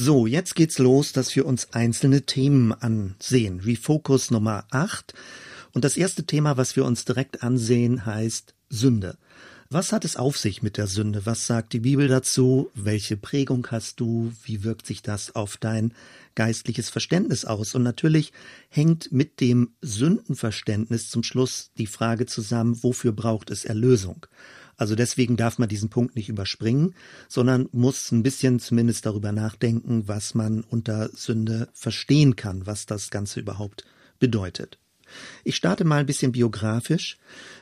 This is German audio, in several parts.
So, jetzt geht's los, dass wir uns einzelne Themen ansehen. Refocus Nummer 8. Und das erste Thema, was wir uns direkt ansehen, heißt Sünde. Was hat es auf sich mit der Sünde? Was sagt die Bibel dazu? Welche Prägung hast du? Wie wirkt sich das auf dein geistliches Verständnis aus? Und natürlich hängt mit dem Sündenverständnis zum Schluss die Frage zusammen, wofür braucht es Erlösung? Also deswegen darf man diesen Punkt nicht überspringen, sondern muss ein bisschen zumindest darüber nachdenken, was man unter Sünde verstehen kann, was das Ganze überhaupt bedeutet. Ich starte mal ein bisschen biografisch.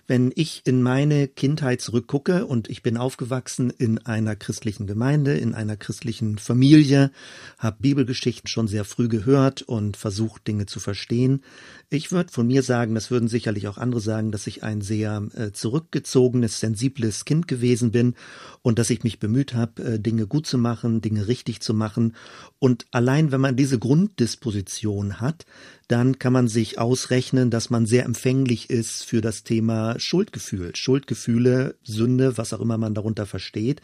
Wenn ich in meine Kindheit zurückgucke und ich bin aufgewachsen in einer christlichen Gemeinde, in einer christlichen Familie, habe Bibelgeschichten schon sehr früh gehört und versucht, Dinge zu verstehen. Ich würde von mir sagen, das würden sicherlich auch andere sagen, dass ich ein sehr äh, zurückgezogenes, sensibles Kind gewesen bin und dass ich mich bemüht habe, äh, Dinge gut zu machen, Dinge richtig zu machen. Und allein wenn man diese Grunddisposition hat, dann kann man sich ausrechnen, dass man sehr empfänglich ist für das Thema Schuldgefühl. Schuldgefühle, Sünde, was auch immer man darunter versteht.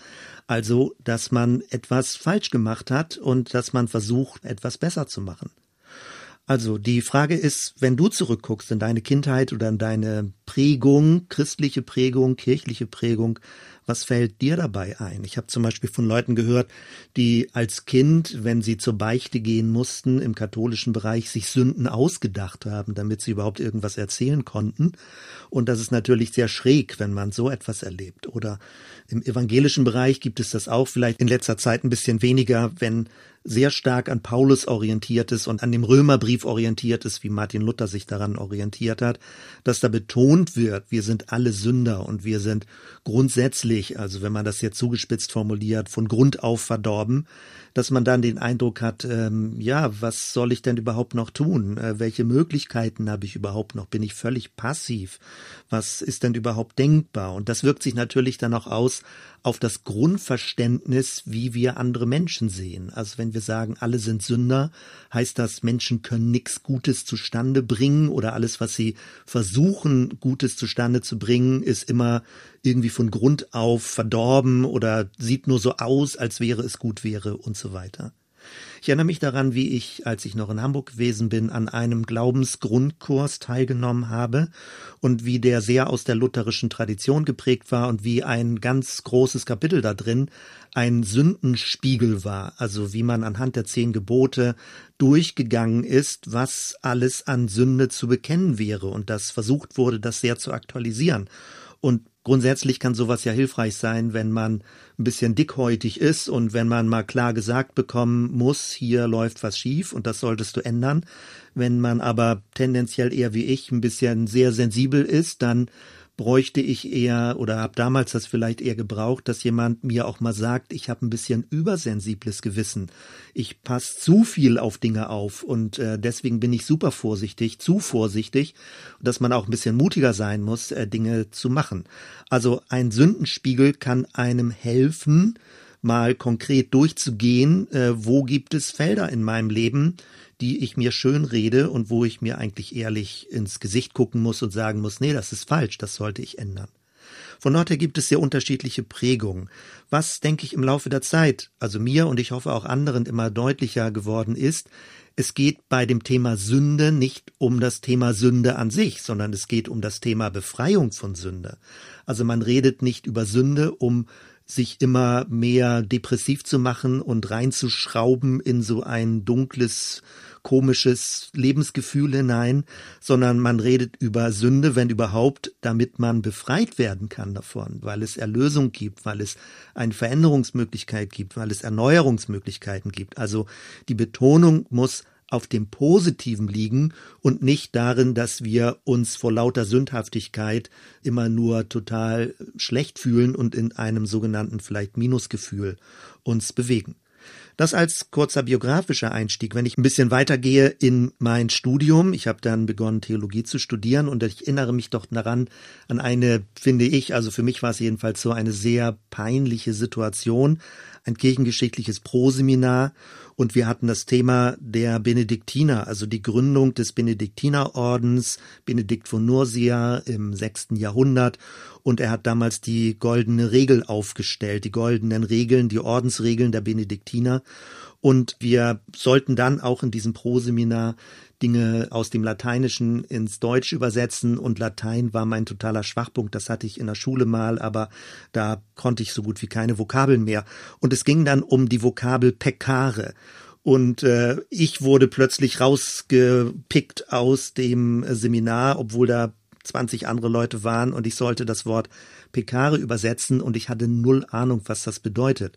Also, dass man etwas falsch gemacht hat und dass man versucht, etwas besser zu machen. Also die Frage ist, wenn du zurückguckst in deine Kindheit oder in deine Prägung, christliche Prägung, kirchliche Prägung, was fällt dir dabei ein? Ich habe zum Beispiel von Leuten gehört, die als Kind, wenn sie zur Beichte gehen mussten, im katholischen Bereich sich Sünden ausgedacht haben, damit sie überhaupt irgendwas erzählen konnten. Und das ist natürlich sehr schräg, wenn man so etwas erlebt. Oder im evangelischen Bereich gibt es das auch vielleicht in letzter Zeit ein bisschen weniger, wenn sehr stark an Paulus orientiert ist und an dem Römerbrief orientiert ist, wie Martin Luther sich daran orientiert hat, dass da betont wird, wir sind alle Sünder und wir sind grundsätzlich, also wenn man das jetzt zugespitzt formuliert, von Grund auf verdorben, dass man dann den Eindruck hat, ähm, ja, was soll ich denn überhaupt noch tun? Äh, welche Möglichkeiten habe ich überhaupt noch? Bin ich völlig passiv? Was ist denn überhaupt denkbar? Und das wirkt sich natürlich dann auch aus auf das Grundverständnis, wie wir andere Menschen sehen. Also wenn wir sagen, alle sind Sünder, heißt das, Menschen können nichts Gutes zustande bringen oder alles, was sie versuchen, Gutes zustande zu bringen, ist immer irgendwie von Grund auf verdorben oder sieht nur so aus, als wäre es gut wäre und so weiter. Ich erinnere mich daran, wie ich, als ich noch in Hamburg gewesen bin, an einem Glaubensgrundkurs teilgenommen habe und wie der sehr aus der lutherischen Tradition geprägt war und wie ein ganz großes Kapitel da drin ein Sündenspiegel war, also wie man anhand der zehn Gebote durchgegangen ist, was alles an Sünde zu bekennen wäre und das versucht wurde, das sehr zu aktualisieren. Und Grundsätzlich kann sowas ja hilfreich sein, wenn man ein bisschen dickhäutig ist und wenn man mal klar gesagt bekommen muss, hier läuft was schief und das solltest du ändern. Wenn man aber tendenziell eher wie ich ein bisschen sehr sensibel ist, dann bräuchte ich eher oder habe damals das vielleicht eher gebraucht, dass jemand mir auch mal sagt, ich habe ein bisschen übersensibles Gewissen. Ich passe zu viel auf Dinge auf und äh, deswegen bin ich super vorsichtig, zu vorsichtig, dass man auch ein bisschen mutiger sein muss, äh, Dinge zu machen. Also ein Sündenspiegel kann einem helfen, mal konkret durchzugehen, äh, wo gibt es Felder in meinem Leben, die ich mir schön rede und wo ich mir eigentlich ehrlich ins Gesicht gucken muss und sagen muss, nee, das ist falsch, das sollte ich ändern. Von dort her gibt es sehr unterschiedliche Prägungen. Was, denke ich, im Laufe der Zeit, also mir und ich hoffe auch anderen immer deutlicher geworden ist, es geht bei dem Thema Sünde nicht um das Thema Sünde an sich, sondern es geht um das Thema Befreiung von Sünde. Also man redet nicht über Sünde, um sich immer mehr depressiv zu machen und reinzuschrauben in so ein dunkles komisches Lebensgefühl hinein, sondern man redet über Sünde, wenn überhaupt, damit man befreit werden kann davon, weil es Erlösung gibt, weil es eine Veränderungsmöglichkeit gibt, weil es Erneuerungsmöglichkeiten gibt. Also die Betonung muss auf dem Positiven liegen und nicht darin, dass wir uns vor lauter Sündhaftigkeit immer nur total schlecht fühlen und in einem sogenannten vielleicht Minusgefühl uns bewegen. Das als kurzer biografischer Einstieg. Wenn ich ein bisschen weitergehe in mein Studium, ich habe dann begonnen, Theologie zu studieren und ich erinnere mich doch daran an eine, finde ich, also für mich war es jedenfalls so eine sehr peinliche Situation, ein kirchengeschichtliches Proseminar. Und wir hatten das Thema der Benediktiner, also die Gründung des Benediktinerordens, Benedikt von Nursia im sechsten Jahrhundert. Und er hat damals die goldene Regel aufgestellt, die goldenen Regeln, die Ordensregeln der Benediktiner Und wir sollten dann auch in diesem Proseminar Dinge aus dem Lateinischen ins Deutsch übersetzen und Latein war mein totaler Schwachpunkt. Das hatte ich in der Schule mal, aber da konnte ich so gut wie keine Vokabeln mehr. Und es ging dann um die Vokabel peccare. Und äh, ich wurde plötzlich rausgepickt aus dem Seminar, obwohl da 20 andere Leute waren und ich sollte das Wort Pekare übersetzen und ich hatte null Ahnung, was das bedeutet.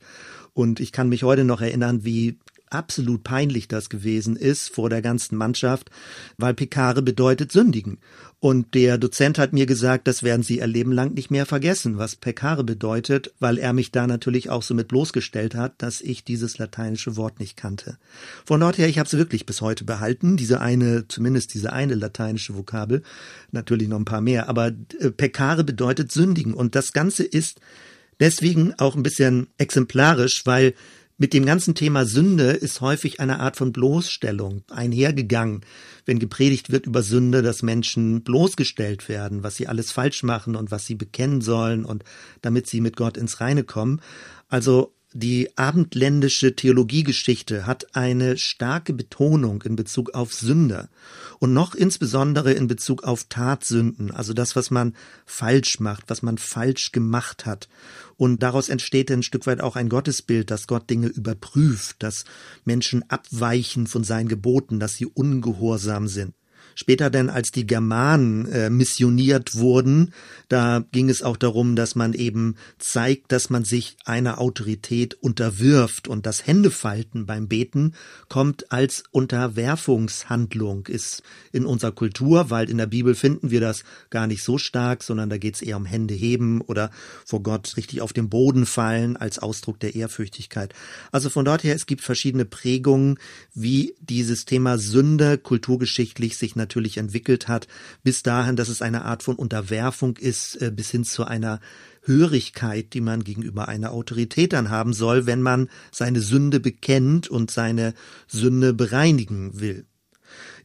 Und ich kann mich heute noch erinnern, wie absolut peinlich das gewesen ist vor der ganzen Mannschaft, weil Pekare bedeutet sündigen. Und der Dozent hat mir gesagt, das werden Sie ihr Leben lang nicht mehr vergessen, was Pekare bedeutet, weil er mich da natürlich auch so mit bloßgestellt hat, dass ich dieses lateinische Wort nicht kannte. Von dort her, ich habe es wirklich bis heute behalten, diese eine, zumindest diese eine lateinische Vokabel, natürlich noch ein paar mehr, aber äh, Pekare bedeutet sündigen. Und das Ganze ist deswegen auch ein bisschen exemplarisch, weil mit dem ganzen Thema Sünde ist häufig eine Art von Bloßstellung einhergegangen, wenn gepredigt wird über Sünde, dass Menschen bloßgestellt werden, was sie alles falsch machen und was sie bekennen sollen und damit sie mit Gott ins Reine kommen. Also die abendländische Theologiegeschichte hat eine starke Betonung in Bezug auf Sünde und noch insbesondere in Bezug auf Tatsünden, also das, was man falsch macht, was man falsch gemacht hat. Und daraus entsteht ein Stück weit auch ein Gottesbild, dass Gott Dinge überprüft, dass Menschen abweichen von seinen Geboten, dass sie ungehorsam sind. Später denn, als die Germanen äh, missioniert wurden, da ging es auch darum, dass man eben zeigt, dass man sich einer Autorität unterwirft und das Händefalten beim Beten kommt als Unterwerfungshandlung, ist in unserer Kultur, weil in der Bibel finden wir das gar nicht so stark, sondern da geht es eher um Hände heben oder vor Gott richtig auf den Boden fallen als Ausdruck der Ehrfürchtigkeit. Also von dort her, es gibt verschiedene Prägungen, wie dieses Thema Sünde kulturgeschichtlich sich natürlich entwickelt hat, bis dahin, dass es eine Art von Unterwerfung ist, äh, bis hin zu einer Hörigkeit, die man gegenüber einer Autorität dann haben soll, wenn man seine Sünde bekennt und seine Sünde bereinigen will.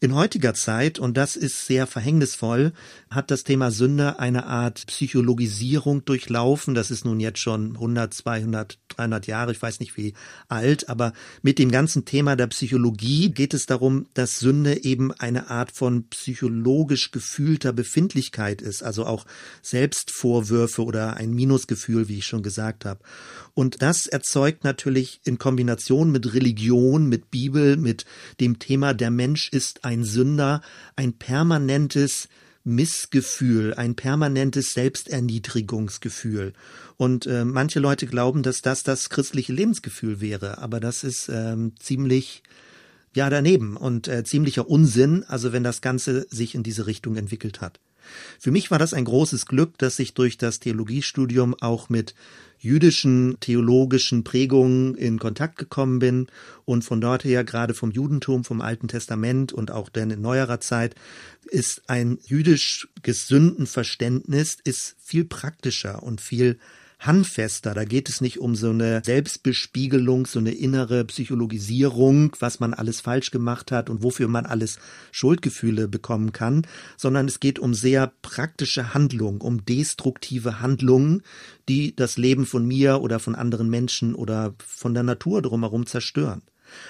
In heutiger Zeit, und das ist sehr verhängnisvoll, hat das Thema Sünde eine Art Psychologisierung durchlaufen. Das ist nun jetzt schon 100, 200, 300 Jahre, ich weiß nicht wie alt, aber mit dem ganzen Thema der Psychologie geht es darum, dass Sünde eben eine Art von psychologisch gefühlter Befindlichkeit ist, also auch Selbstvorwürfe oder ein Minusgefühl, wie ich schon gesagt habe. Und das erzeugt natürlich in Kombination mit Religion, mit Bibel, mit dem Thema der Mensch ist ein Sünder, ein permanentes Missgefühl, ein permanentes Selbsterniedrigungsgefühl. Und äh, manche Leute glauben, dass das das christliche Lebensgefühl wäre, aber das ist ähm, ziemlich ja daneben und äh, ziemlicher Unsinn, also wenn das Ganze sich in diese Richtung entwickelt hat. Für mich war das ein großes Glück, dass ich durch das Theologiestudium auch mit jüdischen theologischen Prägungen in Kontakt gekommen bin und von dort her gerade vom Judentum, vom Alten Testament und auch dann in neuerer Zeit ist ein jüdisch gesünden Verständnis ist viel praktischer und viel handfester. Da geht es nicht um so eine Selbstbespiegelung, so eine innere Psychologisierung, was man alles falsch gemacht hat und wofür man alles Schuldgefühle bekommen kann, sondern es geht um sehr praktische Handlungen, um destruktive Handlungen, die das Leben von mir oder von anderen Menschen oder von der Natur drumherum zerstören.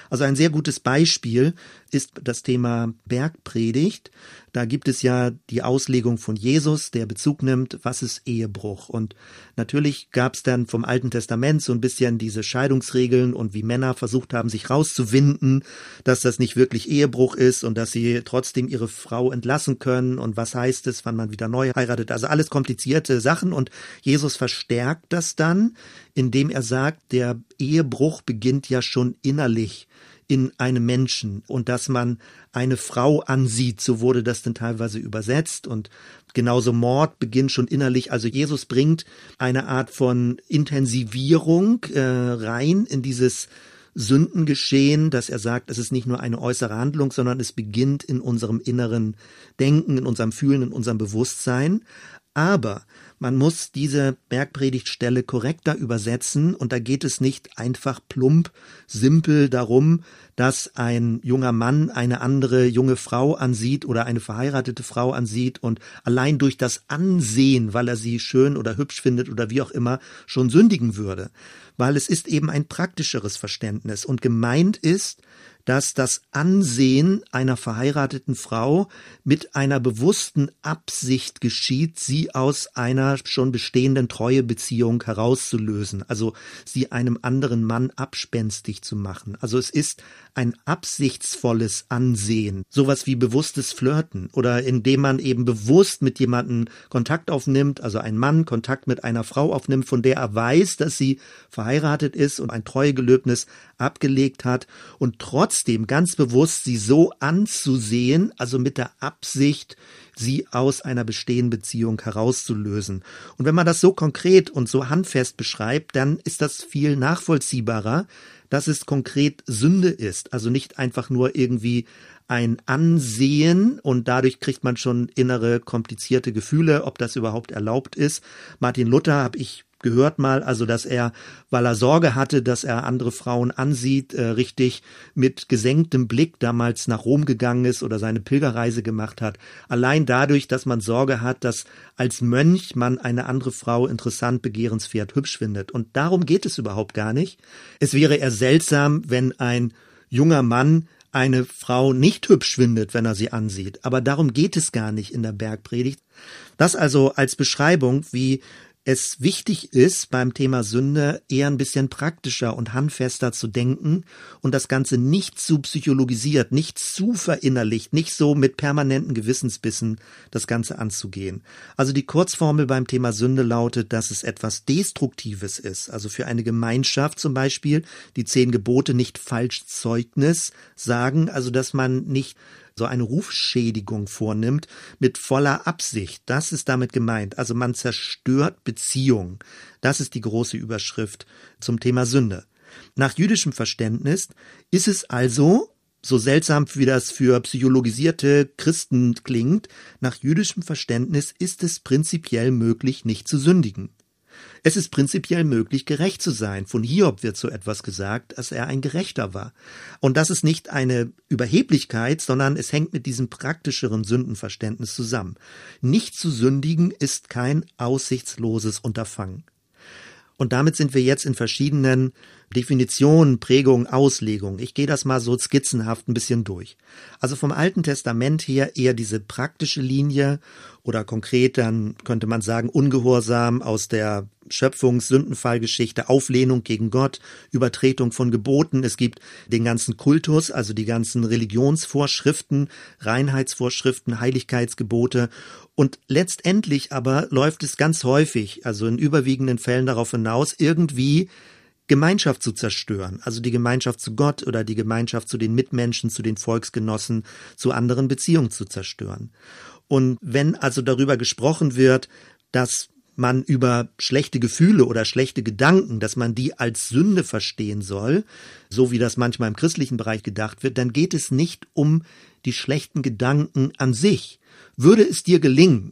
Also ein sehr gutes Beispiel ist das Thema Bergpredigt. Da gibt es ja die Auslegung von Jesus, der Bezug nimmt, was ist Ehebruch. Und natürlich gab es dann vom Alten Testament so ein bisschen diese Scheidungsregeln und wie Männer versucht haben, sich rauszuwinden, dass das nicht wirklich Ehebruch ist und dass sie trotzdem ihre Frau entlassen können und was heißt es, wann man wieder neu heiratet. Also alles komplizierte Sachen und Jesus verstärkt das dann, indem er sagt, der Ehebruch beginnt ja schon innerlich in einem Menschen und dass man eine Frau ansieht, so wurde das dann teilweise übersetzt und genauso Mord beginnt schon innerlich. Also Jesus bringt eine Art von Intensivierung äh, rein in dieses Sündengeschehen, dass er sagt, es ist nicht nur eine äußere Handlung, sondern es beginnt in unserem inneren Denken, in unserem Fühlen, in unserem Bewusstsein. Aber man muss diese Bergpredigtstelle korrekter übersetzen und da geht es nicht einfach plump, simpel darum, dass ein junger Mann eine andere junge Frau ansieht oder eine verheiratete Frau ansieht und allein durch das Ansehen, weil er sie schön oder hübsch findet oder wie auch immer, schon sündigen würde. Weil es ist eben ein praktischeres Verständnis und gemeint ist, dass das Ansehen einer verheirateten Frau mit einer bewussten Absicht geschieht, sie aus einer schon bestehenden Treuebeziehung herauszulösen, also sie einem anderen Mann abspenstig zu machen. Also es ist ein absichtsvolles Ansehen, sowas wie bewusstes Flirten oder indem man eben bewusst mit jemandem Kontakt aufnimmt, also ein Mann Kontakt mit einer Frau aufnimmt, von der er weiß, dass sie verheiratet ist und ein Treuegelöbnis abgelegt hat und trotzdem ganz bewusst sie so anzusehen, also mit der Absicht, sie aus einer bestehenden Beziehung herauszulösen. Und wenn man das so konkret und so handfest beschreibt, dann ist das viel nachvollziehbarer, dass es konkret Sünde ist, also nicht einfach nur irgendwie ein Ansehen und dadurch kriegt man schon innere komplizierte Gefühle, ob das überhaupt erlaubt ist. Martin Luther habe ich gehört mal, also dass er, weil er Sorge hatte, dass er andere Frauen ansieht, äh, richtig mit gesenktem Blick damals nach Rom gegangen ist oder seine Pilgerreise gemacht hat. Allein dadurch, dass man Sorge hat, dass als Mönch man eine andere Frau interessant, begehrenswert, hübsch findet. Und darum geht es überhaupt gar nicht. Es wäre eher seltsam, wenn ein junger Mann eine Frau nicht hübsch findet, wenn er sie ansieht. Aber darum geht es gar nicht in der Bergpredigt. Das also als Beschreibung, wie es wichtig ist, beim Thema Sünde eher ein bisschen praktischer und handfester zu denken und das Ganze nicht zu psychologisiert, nicht zu verinnerlicht, nicht so mit permanenten Gewissensbissen das Ganze anzugehen. Also die Kurzformel beim Thema Sünde lautet, dass es etwas Destruktives ist. Also für eine Gemeinschaft zum Beispiel die zehn Gebote nicht falsch Zeugnis sagen, also dass man nicht so eine Rufschädigung vornimmt mit voller Absicht. Das ist damit gemeint. Also man zerstört Beziehungen. Das ist die große Überschrift zum Thema Sünde. Nach jüdischem Verständnis ist es also so seltsam wie das für psychologisierte Christen klingt, nach jüdischem Verständnis ist es prinzipiell möglich, nicht zu sündigen. Es ist prinzipiell möglich, gerecht zu sein. Von Hiob wird so etwas gesagt, dass er ein Gerechter war. Und das ist nicht eine Überheblichkeit, sondern es hängt mit diesem praktischeren Sündenverständnis zusammen. Nicht zu sündigen ist kein aussichtsloses Unterfangen. Und damit sind wir jetzt in verschiedenen Definitionen, Prägungen, Auslegungen. Ich gehe das mal so skizzenhaft ein bisschen durch. Also vom Alten Testament her eher diese praktische Linie oder konkret dann könnte man sagen Ungehorsam aus der Schöpfungs-, Sündenfallgeschichte, Auflehnung gegen Gott, Übertretung von Geboten. Es gibt den ganzen Kultus, also die ganzen Religionsvorschriften, Reinheitsvorschriften, Heiligkeitsgebote. Und letztendlich aber läuft es ganz häufig, also in überwiegenden Fällen darauf hinaus, irgendwie Gemeinschaft zu zerstören, also die Gemeinschaft zu Gott oder die Gemeinschaft zu den Mitmenschen, zu den Volksgenossen, zu anderen Beziehungen zu zerstören. Und wenn also darüber gesprochen wird, dass man über schlechte Gefühle oder schlechte Gedanken, dass man die als Sünde verstehen soll, so wie das manchmal im christlichen Bereich gedacht wird, dann geht es nicht um die schlechten Gedanken an sich. Würde es dir gelingen,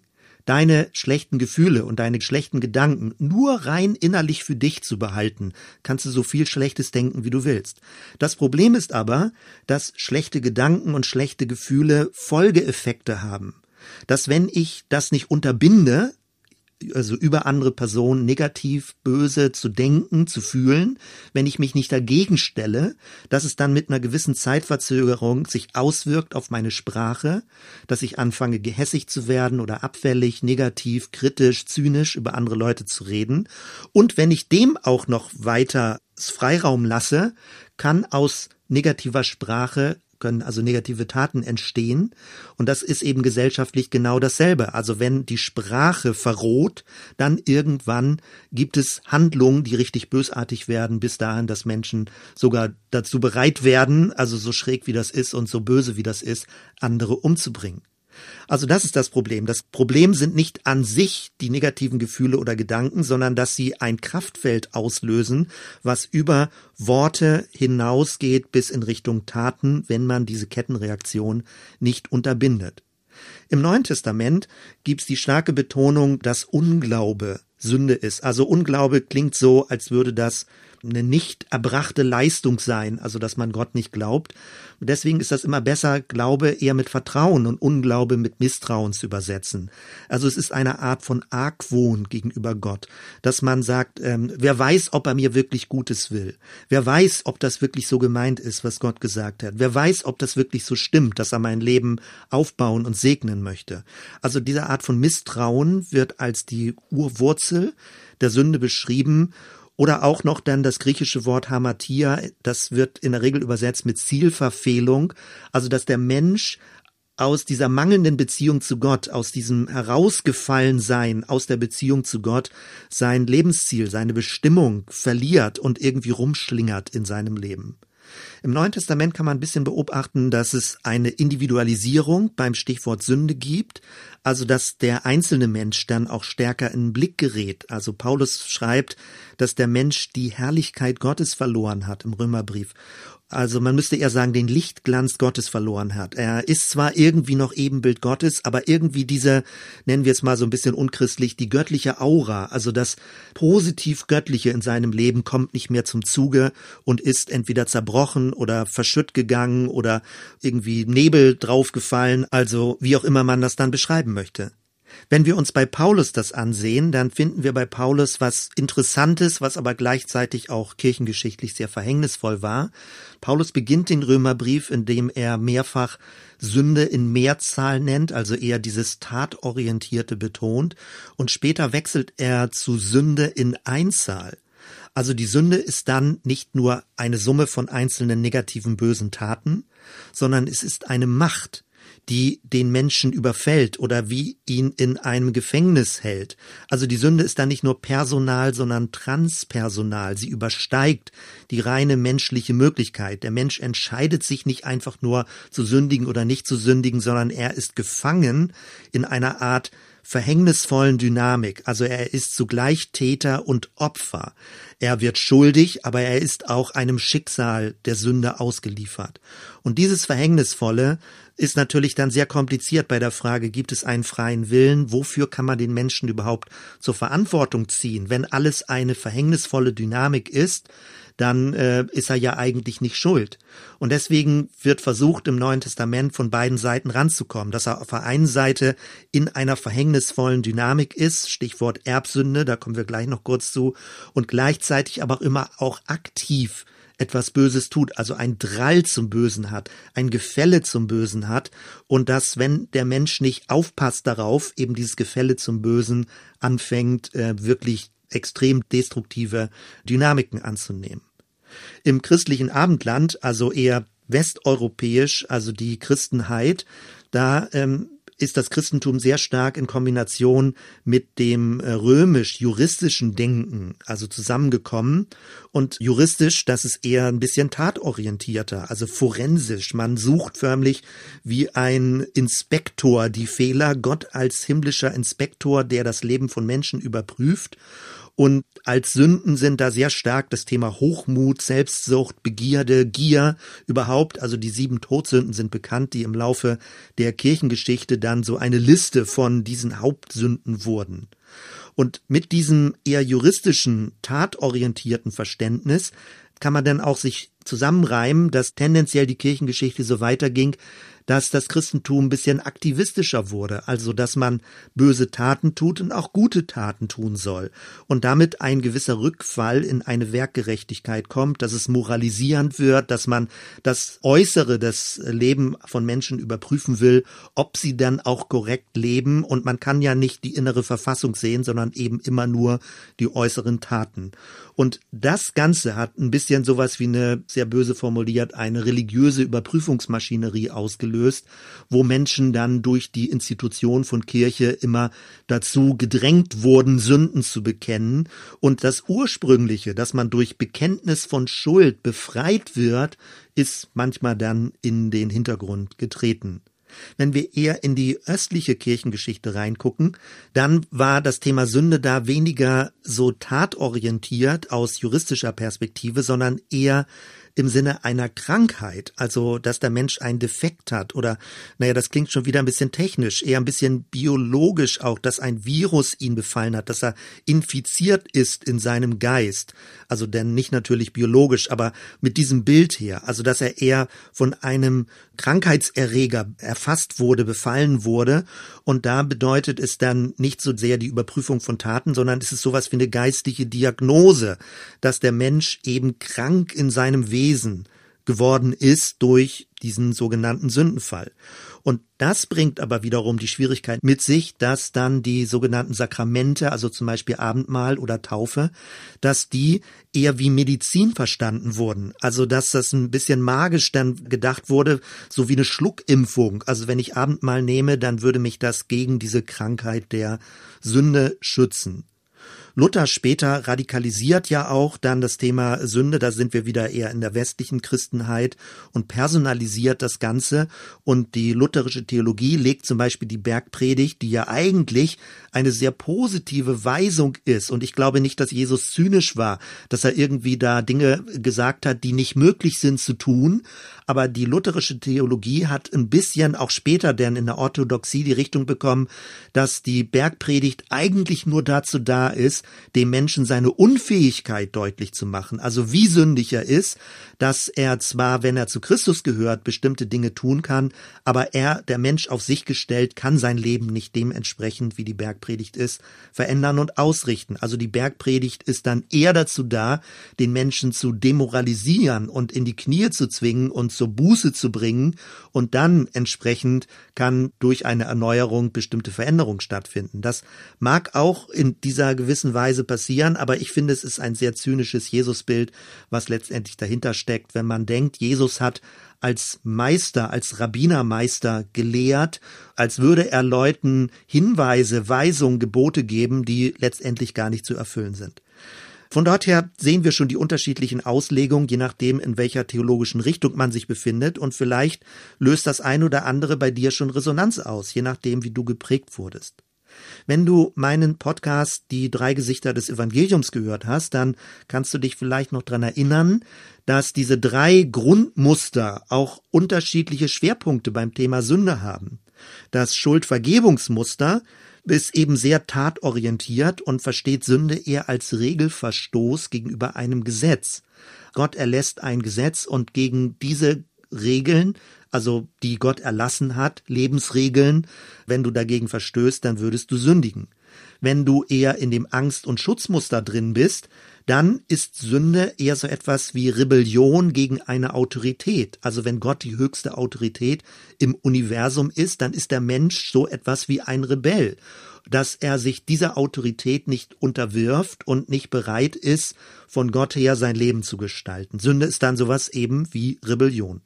deine schlechten Gefühle und deine schlechten Gedanken nur rein innerlich für dich zu behalten, kannst du so viel Schlechtes denken, wie du willst. Das Problem ist aber, dass schlechte Gedanken und schlechte Gefühle Folgeeffekte haben. Dass wenn ich das nicht unterbinde, also über andere Personen negativ, böse zu denken, zu fühlen, wenn ich mich nicht dagegen stelle, dass es dann mit einer gewissen Zeitverzögerung sich auswirkt auf meine Sprache, dass ich anfange gehässig zu werden oder abfällig, negativ, kritisch, zynisch über andere Leute zu reden. Und wenn ich dem auch noch weiter Freiraum lasse, kann aus negativer Sprache können also negative Taten entstehen. Und das ist eben gesellschaftlich genau dasselbe. Also wenn die Sprache verroht, dann irgendwann gibt es Handlungen, die richtig bösartig werden, bis dahin, dass Menschen sogar dazu bereit werden, also so schräg wie das ist und so böse wie das ist, andere umzubringen. Also das ist das Problem. Das Problem sind nicht an sich die negativen Gefühle oder Gedanken, sondern dass sie ein Kraftfeld auslösen, was über Worte hinausgeht bis in Richtung Taten, wenn man diese Kettenreaktion nicht unterbindet. Im Neuen Testament gibt's die starke Betonung, dass Unglaube Sünde ist. Also Unglaube klingt so, als würde das eine nicht erbrachte Leistung sein, also dass man Gott nicht glaubt. Und deswegen ist das immer besser, Glaube eher mit Vertrauen und Unglaube mit Misstrauen zu übersetzen. Also es ist eine Art von Argwohn gegenüber Gott, dass man sagt, ähm, wer weiß, ob er mir wirklich Gutes will? Wer weiß, ob das wirklich so gemeint ist, was Gott gesagt hat? Wer weiß, ob das wirklich so stimmt, dass er mein Leben aufbauen und segnen möchte? Also diese Art von Misstrauen wird als die Urwurzel der Sünde beschrieben oder auch noch dann das griechische Wort Hamatia, das wird in der Regel übersetzt mit Zielverfehlung, also dass der Mensch aus dieser mangelnden Beziehung zu Gott, aus diesem Herausgefallensein aus der Beziehung zu Gott, sein Lebensziel, seine Bestimmung verliert und irgendwie rumschlingert in seinem Leben. Im Neuen Testament kann man ein bisschen beobachten, dass es eine Individualisierung beim Stichwort Sünde gibt, also dass der einzelne Mensch dann auch stärker in den Blick gerät. Also Paulus schreibt, dass der Mensch die Herrlichkeit Gottes verloren hat im Römerbrief also man müsste eher sagen, den Lichtglanz Gottes verloren hat. Er ist zwar irgendwie noch Ebenbild Gottes, aber irgendwie diese, nennen wir es mal so ein bisschen unchristlich, die göttliche Aura, also das positiv Göttliche in seinem Leben kommt nicht mehr zum Zuge und ist entweder zerbrochen oder verschütt gegangen oder irgendwie Nebel draufgefallen, also wie auch immer man das dann beschreiben möchte. Wenn wir uns bei Paulus das ansehen, dann finden wir bei Paulus was Interessantes, was aber gleichzeitig auch kirchengeschichtlich sehr verhängnisvoll war. Paulus beginnt den Römerbrief, indem er mehrfach Sünde in Mehrzahl nennt, also eher dieses Tatorientierte betont, und später wechselt er zu Sünde in Einzahl. Also die Sünde ist dann nicht nur eine Summe von einzelnen negativen bösen Taten, sondern es ist eine Macht, die den Menschen überfällt oder wie ihn in einem Gefängnis hält. Also die Sünde ist da nicht nur personal, sondern transpersonal. Sie übersteigt die reine menschliche Möglichkeit. Der Mensch entscheidet sich nicht einfach nur zu sündigen oder nicht zu sündigen, sondern er ist gefangen in einer Art verhängnisvollen Dynamik. Also er ist zugleich Täter und Opfer. Er wird schuldig, aber er ist auch einem Schicksal der Sünde ausgeliefert. Und dieses Verhängnisvolle ist natürlich dann sehr kompliziert bei der Frage, gibt es einen freien Willen? Wofür kann man den Menschen überhaupt zur Verantwortung ziehen? Wenn alles eine verhängnisvolle Dynamik ist, dann äh, ist er ja eigentlich nicht schuld. Und deswegen wird versucht, im Neuen Testament von beiden Seiten ranzukommen, dass er auf der einen Seite in einer verhängnisvollen Dynamik ist, Stichwort Erbsünde, da kommen wir gleich noch kurz zu, und gleichzeitig aber immer auch aktiv etwas Böses tut, also ein Drall zum Bösen hat, ein Gefälle zum Bösen hat und dass, wenn der Mensch nicht aufpasst darauf, eben dieses Gefälle zum Bösen anfängt, äh, wirklich extrem destruktive Dynamiken anzunehmen. Im christlichen Abendland, also eher westeuropäisch, also die Christenheit, da ähm, ist das Christentum sehr stark in Kombination mit dem äh, römisch-juristischen Denken, also zusammengekommen. Und juristisch, das ist eher ein bisschen tatorientierter, also forensisch. Man sucht förmlich wie ein Inspektor die Fehler, Gott als himmlischer Inspektor, der das Leben von Menschen überprüft und als Sünden sind da sehr stark das Thema Hochmut, Selbstsucht, Begierde, Gier überhaupt. Also die sieben Todsünden sind bekannt, die im Laufe der Kirchengeschichte dann so eine Liste von diesen Hauptsünden wurden. Und mit diesem eher juristischen, tatorientierten Verständnis kann man dann auch sich zusammenreimen, dass tendenziell die Kirchengeschichte so weiterging, dass das Christentum ein bisschen aktivistischer wurde, also dass man böse Taten tut und auch gute Taten tun soll und damit ein gewisser Rückfall in eine Werkgerechtigkeit kommt, dass es moralisierend wird, dass man das Äußere des Leben von Menschen überprüfen will, ob sie dann auch korrekt leben und man kann ja nicht die innere Verfassung sehen, sondern eben immer nur die äußeren Taten. Und das Ganze hat ein bisschen sowas wie eine, sehr böse formuliert, eine religiöse Überprüfungsmaschinerie ausgelöst, wo Menschen dann durch die Institution von Kirche immer dazu gedrängt wurden, Sünden zu bekennen. Und das Ursprüngliche, dass man durch Bekenntnis von Schuld befreit wird, ist manchmal dann in den Hintergrund getreten. Wenn wir eher in die östliche Kirchengeschichte reingucken, dann war das Thema Sünde da weniger so tatorientiert aus juristischer Perspektive, sondern eher im Sinne einer Krankheit, also dass der Mensch einen Defekt hat oder, naja, das klingt schon wieder ein bisschen technisch, eher ein bisschen biologisch auch, dass ein Virus ihn befallen hat, dass er infiziert ist in seinem Geist. Also denn nicht natürlich biologisch, aber mit diesem Bild her, also dass er eher von einem Krankheitserreger erfasst wurde, befallen wurde. Und da bedeutet es dann nicht so sehr die Überprüfung von Taten, sondern es ist sowas wie eine geistige Diagnose, dass der Mensch eben krank in seinem Wesen geworden ist durch diesen sogenannten Sündenfall. Und das bringt aber wiederum die Schwierigkeit mit sich, dass dann die sogenannten Sakramente, also zum Beispiel Abendmahl oder Taufe, dass die eher wie Medizin verstanden wurden. Also dass das ein bisschen magisch dann gedacht wurde, so wie eine Schluckimpfung. Also wenn ich Abendmahl nehme, dann würde mich das gegen diese Krankheit der Sünde schützen. Luther später radikalisiert ja auch dann das Thema Sünde, da sind wir wieder eher in der westlichen Christenheit und personalisiert das Ganze. Und die lutherische Theologie legt zum Beispiel die Bergpredigt, die ja eigentlich eine sehr positive Weisung ist. Und ich glaube nicht, dass Jesus zynisch war, dass er irgendwie da Dinge gesagt hat, die nicht möglich sind zu tun. Aber die lutherische Theologie hat ein bisschen auch später denn in der Orthodoxie die Richtung bekommen, dass die Bergpredigt eigentlich nur dazu da ist, dem Menschen seine Unfähigkeit deutlich zu machen. Also wie sündig er ist, dass er zwar, wenn er zu Christus gehört, bestimmte Dinge tun kann, aber er, der Mensch auf sich gestellt, kann sein Leben nicht dementsprechend, wie die Bergpredigt ist, verändern und ausrichten. Also die Bergpredigt ist dann eher dazu da, den Menschen zu demoralisieren und in die Knie zu zwingen und zur Buße zu bringen und dann entsprechend kann durch eine Erneuerung bestimmte Veränderung stattfinden. Das mag auch in dieser gewissen Weise passieren, aber ich finde, es ist ein sehr zynisches Jesusbild, was letztendlich dahinter steckt, wenn man denkt, Jesus hat als Meister, als Rabbinermeister gelehrt, als würde er Leuten Hinweise, Weisungen, Gebote geben, die letztendlich gar nicht zu erfüllen sind. Von dort her sehen wir schon die unterschiedlichen Auslegungen, je nachdem, in welcher theologischen Richtung man sich befindet, und vielleicht löst das ein oder andere bei dir schon Resonanz aus, je nachdem, wie du geprägt wurdest. Wenn du meinen Podcast Die drei Gesichter des Evangeliums gehört hast, dann kannst du dich vielleicht noch dran erinnern, dass diese drei Grundmuster auch unterschiedliche Schwerpunkte beim Thema Sünde haben. Das Schuldvergebungsmuster ist eben sehr tatorientiert und versteht Sünde eher als Regelverstoß gegenüber einem Gesetz. Gott erlässt ein Gesetz und gegen diese Regeln also die Gott erlassen hat, Lebensregeln. Wenn du dagegen verstößt, dann würdest du sündigen. Wenn du eher in dem Angst- und Schutzmuster drin bist, dann ist Sünde eher so etwas wie Rebellion gegen eine Autorität. Also wenn Gott die höchste Autorität im Universum ist, dann ist der Mensch so etwas wie ein Rebell dass er sich dieser Autorität nicht unterwirft und nicht bereit ist, von Gott her sein Leben zu gestalten. Sünde ist dann sowas eben wie Rebellion.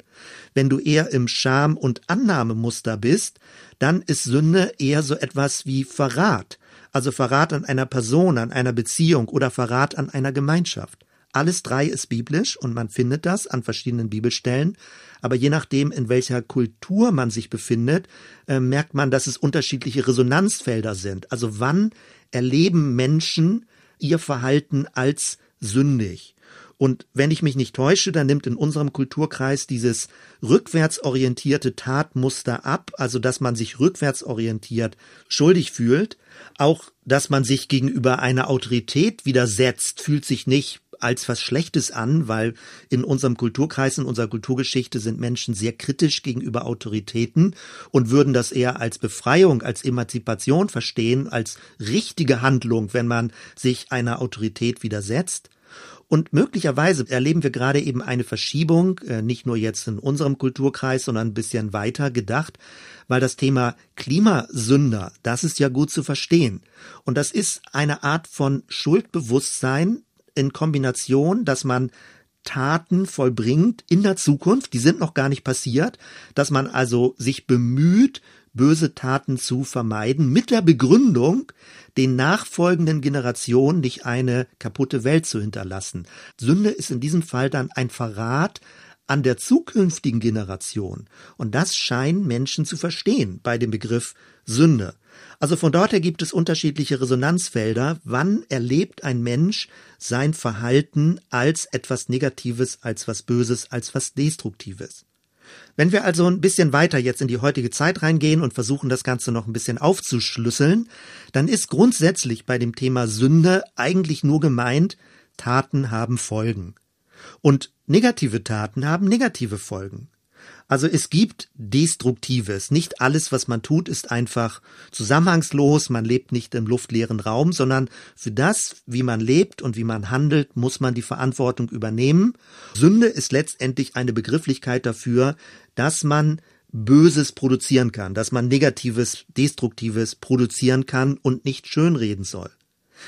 Wenn du eher im Scham- und Annahmemuster bist, dann ist Sünde eher so etwas wie Verrat. Also Verrat an einer Person, an einer Beziehung oder Verrat an einer Gemeinschaft. Alles drei ist biblisch und man findet das an verschiedenen Bibelstellen. Aber je nachdem, in welcher Kultur man sich befindet, äh, merkt man, dass es unterschiedliche Resonanzfelder sind. Also wann erleben Menschen ihr Verhalten als sündig? Und wenn ich mich nicht täusche, dann nimmt in unserem Kulturkreis dieses rückwärtsorientierte Tatmuster ab, also dass man sich rückwärtsorientiert schuldig fühlt. Auch, dass man sich gegenüber einer Autorität widersetzt, fühlt sich nicht als was Schlechtes an, weil in unserem Kulturkreis, in unserer Kulturgeschichte sind Menschen sehr kritisch gegenüber Autoritäten und würden das eher als Befreiung, als Emanzipation verstehen, als richtige Handlung, wenn man sich einer Autorität widersetzt. Und möglicherweise erleben wir gerade eben eine Verschiebung, äh, nicht nur jetzt in unserem Kulturkreis, sondern ein bisschen weiter gedacht, weil das Thema Klimasünder, das ist ja gut zu verstehen. Und das ist eine Art von Schuldbewusstsein, in Kombination, dass man Taten vollbringt in der Zukunft, die sind noch gar nicht passiert, dass man also sich bemüht, böse Taten zu vermeiden, mit der Begründung, den nachfolgenden Generationen nicht eine kaputte Welt zu hinterlassen. Sünde ist in diesem Fall dann ein Verrat an der zukünftigen Generation. Und das scheinen Menschen zu verstehen bei dem Begriff Sünde. Also von dort her gibt es unterschiedliche Resonanzfelder. Wann erlebt ein Mensch sein Verhalten als etwas Negatives, als was Böses, als was Destruktives? Wenn wir also ein bisschen weiter jetzt in die heutige Zeit reingehen und versuchen, das Ganze noch ein bisschen aufzuschlüsseln, dann ist grundsätzlich bei dem Thema Sünde eigentlich nur gemeint, Taten haben Folgen. Und negative Taten haben negative Folgen. Also es gibt Destruktives. Nicht alles, was man tut, ist einfach zusammenhangslos. Man lebt nicht im luftleeren Raum, sondern für das, wie man lebt und wie man handelt, muss man die Verantwortung übernehmen. Sünde ist letztendlich eine Begrifflichkeit dafür, dass man Böses produzieren kann, dass man Negatives, Destruktives produzieren kann und nicht schönreden soll.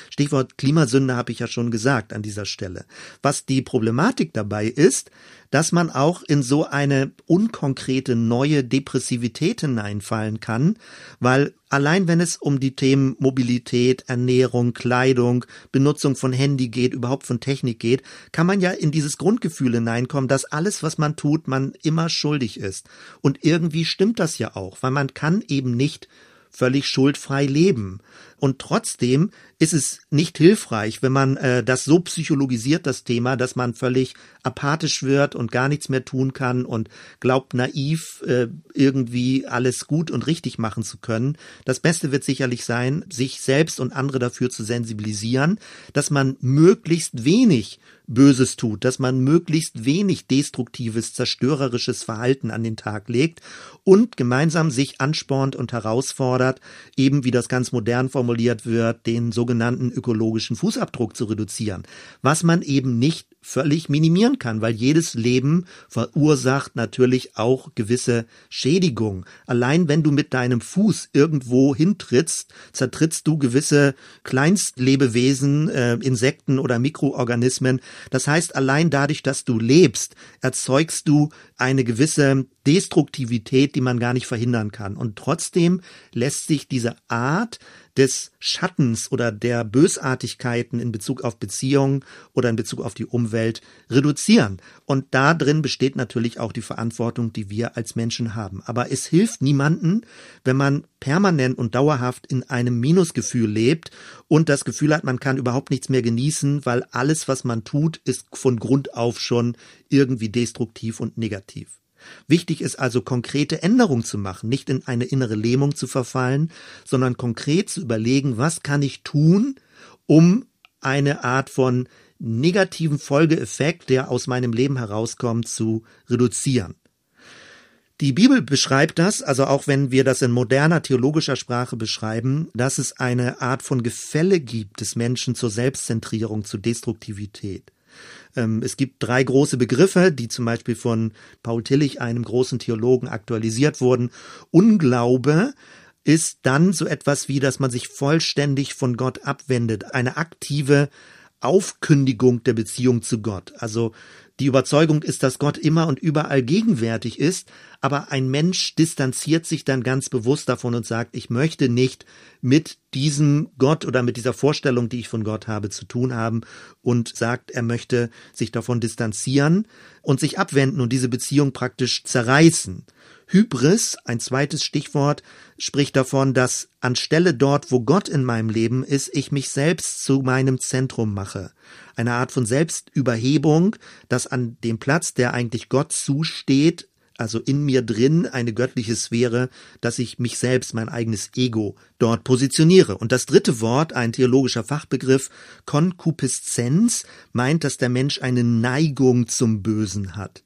Stichwort Klimasünde habe ich ja schon gesagt an dieser Stelle. Was die Problematik dabei ist, dass man auch in so eine unkonkrete neue Depressivität hineinfallen kann, weil allein wenn es um die Themen Mobilität, Ernährung, Kleidung, Benutzung von Handy geht, überhaupt von Technik geht, kann man ja in dieses Grundgefühl hineinkommen, dass alles, was man tut, man immer schuldig ist. Und irgendwie stimmt das ja auch, weil man kann eben nicht völlig schuldfrei leben. Und trotzdem ist es nicht hilfreich, wenn man äh, das so psychologisiert, das Thema, dass man völlig apathisch wird und gar nichts mehr tun kann und glaubt naiv äh, irgendwie alles gut und richtig machen zu können. Das Beste wird sicherlich sein, sich selbst und andere dafür zu sensibilisieren, dass man möglichst wenig Böses tut, dass man möglichst wenig destruktives, zerstörerisches Verhalten an den Tag legt und gemeinsam sich anspornt und herausfordert, eben wie das ganz modern formuliert wird, den sogenannten ökologischen Fußabdruck zu reduzieren, was man eben nicht völlig minimieren kann, weil jedes Leben verursacht natürlich auch gewisse Schädigung. Allein wenn du mit deinem Fuß irgendwo hintrittst, zertrittst du gewisse Kleinstlebewesen, äh, Insekten oder Mikroorganismen. Das heißt, allein dadurch, dass du lebst, erzeugst du eine gewisse Destruktivität, die man gar nicht verhindern kann. Und trotzdem lässt sich diese Art des Schattens oder der Bösartigkeiten in Bezug auf Beziehungen oder in Bezug auf die Umwelt reduzieren. Und da drin besteht natürlich auch die Verantwortung, die wir als Menschen haben. Aber es hilft niemanden, wenn man permanent und dauerhaft in einem Minusgefühl lebt und das Gefühl hat, man kann überhaupt nichts mehr genießen, weil alles, was man tut, ist von Grund auf schon irgendwie destruktiv und negativ. Wichtig ist also konkrete Änderungen zu machen, nicht in eine innere Lähmung zu verfallen, sondern konkret zu überlegen, was kann ich tun, um eine Art von negativen Folgeeffekt, der aus meinem Leben herauskommt, zu reduzieren. Die Bibel beschreibt das, also auch wenn wir das in moderner theologischer Sprache beschreiben, dass es eine Art von Gefälle gibt des Menschen zur Selbstzentrierung, zu Destruktivität. Ähm, es gibt drei große Begriffe, die zum Beispiel von Paul Tillich, einem großen Theologen, aktualisiert wurden. Unglaube ist dann so etwas wie, dass man sich vollständig von Gott abwendet, eine aktive Aufkündigung der Beziehung zu Gott. Also die Überzeugung ist, dass Gott immer und überall gegenwärtig ist, aber ein Mensch distanziert sich dann ganz bewusst davon und sagt, ich möchte nicht mit diesem Gott oder mit dieser Vorstellung, die ich von Gott habe, zu tun haben und sagt, er möchte sich davon distanzieren und sich abwenden und diese Beziehung praktisch zerreißen. Hybris, ein zweites Stichwort, spricht davon, dass anstelle dort, wo Gott in meinem Leben ist, ich mich selbst zu meinem Zentrum mache. Eine Art von Selbstüberhebung, dass an dem Platz, der eigentlich Gott zusteht, also in mir drin eine göttliche Sphäre, dass ich mich selbst, mein eigenes Ego dort positioniere. Und das dritte Wort, ein theologischer Fachbegriff, Konkupiszenz, meint, dass der Mensch eine Neigung zum Bösen hat.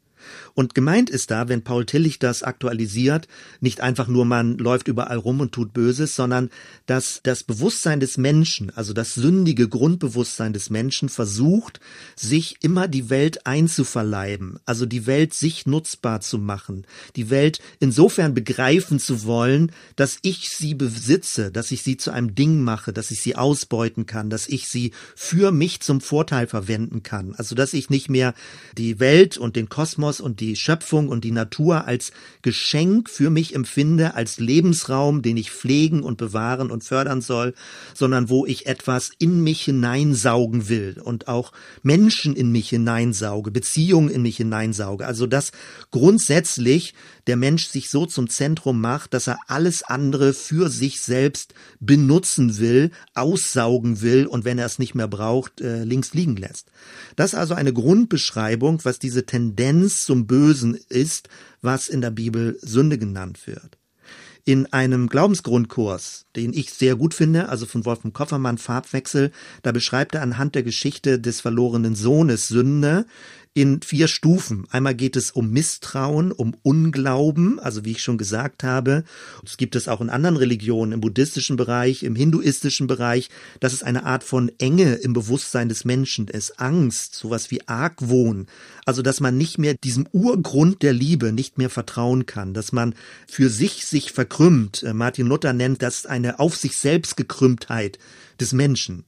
Und gemeint ist da, wenn Paul Tillich das aktualisiert, nicht einfach nur man läuft überall rum und tut Böses, sondern dass das Bewusstsein des Menschen, also das sündige Grundbewusstsein des Menschen versucht, sich immer die Welt einzuverleiben, also die Welt sich nutzbar zu machen, die Welt insofern begreifen zu wollen, dass ich sie besitze, dass ich sie zu einem Ding mache, dass ich sie ausbeuten kann, dass ich sie für mich zum Vorteil verwenden kann, also dass ich nicht mehr die Welt und den Kosmos und die die Schöpfung und die Natur als Geschenk für mich empfinde, als Lebensraum, den ich pflegen und bewahren und fördern soll, sondern wo ich etwas in mich hineinsaugen will und auch Menschen in mich hineinsauge, Beziehungen in mich hineinsauge. Also dass grundsätzlich der Mensch sich so zum Zentrum macht, dass er alles andere für sich selbst benutzen will, aussaugen will und wenn er es nicht mehr braucht, äh, links liegen lässt. Das ist also eine Grundbeschreibung, was diese Tendenz zum Bösen ist, was in der Bibel Sünde genannt wird. In einem Glaubensgrundkurs, den ich sehr gut finde, also von Wolfgang Koffermann Farbwechsel, da beschreibt er anhand der Geschichte des verlorenen Sohnes Sünde, in vier Stufen. Einmal geht es um Misstrauen, um Unglauben, also wie ich schon gesagt habe. Das gibt es auch in anderen Religionen, im buddhistischen Bereich, im hinduistischen Bereich, dass es eine Art von Enge im Bewusstsein des Menschen ist, Angst, sowas wie Argwohn. Also, dass man nicht mehr diesem Urgrund der Liebe nicht mehr vertrauen kann, dass man für sich sich verkrümmt. Äh, Martin Luther nennt das eine auf sich selbst gekrümmtheit des Menschen.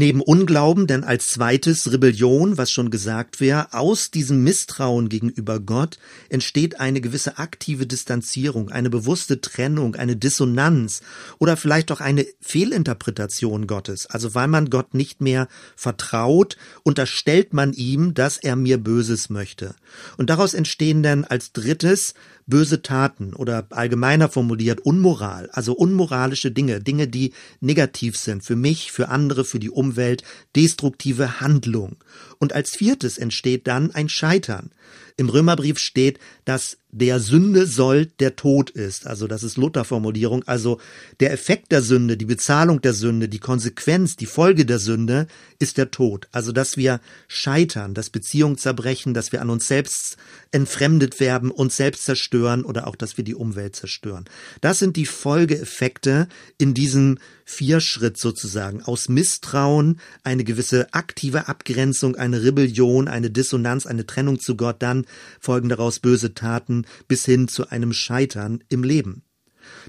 Neben Unglauben denn als zweites Rebellion, was schon gesagt wäre, aus diesem Misstrauen gegenüber Gott entsteht eine gewisse aktive Distanzierung, eine bewusste Trennung, eine Dissonanz oder vielleicht auch eine Fehlinterpretation Gottes. Also weil man Gott nicht mehr vertraut, unterstellt man ihm, dass er mir Böses möchte. Und daraus entstehen dann als drittes böse Taten oder allgemeiner formuliert Unmoral, also unmoralische Dinge, Dinge, die negativ sind für mich, für andere, für die Umwelt, destruktive Handlung. Und als viertes entsteht dann ein Scheitern. Im Römerbrief steht, dass der Sünde soll der Tod ist. Also das ist Luther-Formulierung. Also der Effekt der Sünde, die Bezahlung der Sünde, die Konsequenz, die Folge der Sünde ist der Tod. Also dass wir scheitern, dass Beziehungen zerbrechen, dass wir an uns selbst entfremdet werden, uns selbst zerstören oder auch, dass wir die Umwelt zerstören. Das sind die Folgeeffekte in diesem Vierschritt sozusagen. Aus Misstrauen, eine gewisse aktive Abgrenzung, eine Rebellion, eine Dissonanz, eine Trennung zu Gott, dann folgen daraus böse Taten bis hin zu einem Scheitern im Leben.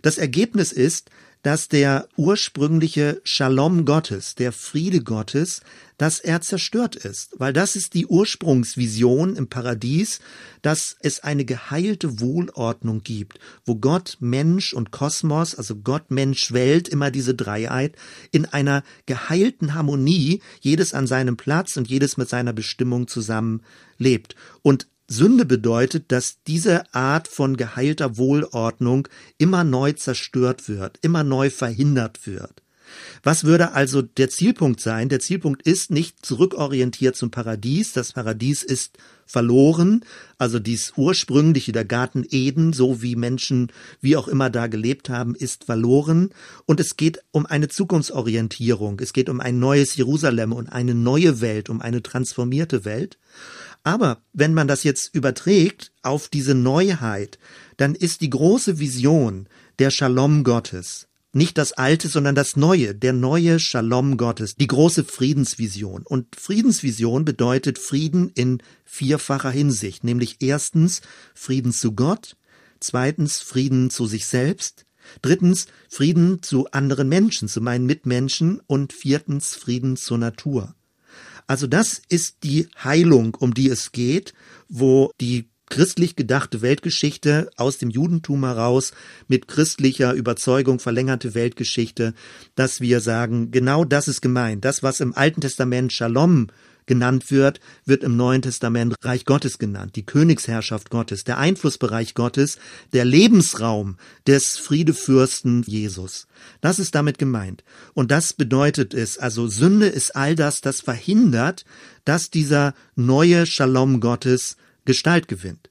Das Ergebnis ist, dass der ursprüngliche Shalom Gottes, der Friede Gottes, dass er zerstört ist, weil das ist die Ursprungsvision im Paradies, dass es eine geheilte Wohlordnung gibt, wo Gott, Mensch und Kosmos, also Gott, Mensch, Welt, immer diese Dreiheit, in einer geheilten Harmonie, jedes an seinem Platz und jedes mit seiner Bestimmung zusammen lebt. Und Sünde bedeutet, dass diese Art von geheilter Wohlordnung immer neu zerstört wird, immer neu verhindert wird. Was würde also der Zielpunkt sein? Der Zielpunkt ist nicht zurückorientiert zum Paradies. Das Paradies ist verloren. Also dies ursprüngliche, der Garten Eden, so wie Menschen, wie auch immer da gelebt haben, ist verloren. Und es geht um eine Zukunftsorientierung. Es geht um ein neues Jerusalem und eine neue Welt, um eine transformierte Welt. Aber wenn man das jetzt überträgt auf diese Neuheit, dann ist die große Vision der Shalom Gottes nicht das Alte, sondern das Neue, der neue Shalom Gottes, die große Friedensvision. Und Friedensvision bedeutet Frieden in vierfacher Hinsicht, nämlich erstens Frieden zu Gott, zweitens Frieden zu sich selbst, drittens Frieden zu anderen Menschen, zu meinen Mitmenschen und viertens Frieden zur Natur. Also das ist die Heilung, um die es geht, wo die christlich gedachte Weltgeschichte aus dem Judentum heraus mit christlicher Überzeugung verlängerte Weltgeschichte, dass wir sagen, genau das ist gemeint. Das, was im Alten Testament Shalom genannt wird, wird im Neuen Testament Reich Gottes genannt, die Königsherrschaft Gottes, der Einflussbereich Gottes, der Lebensraum des Friedefürsten Jesus. Das ist damit gemeint. Und das bedeutet es, also Sünde ist all das, das verhindert, dass dieser neue Shalom Gottes Gestalt gewinnt.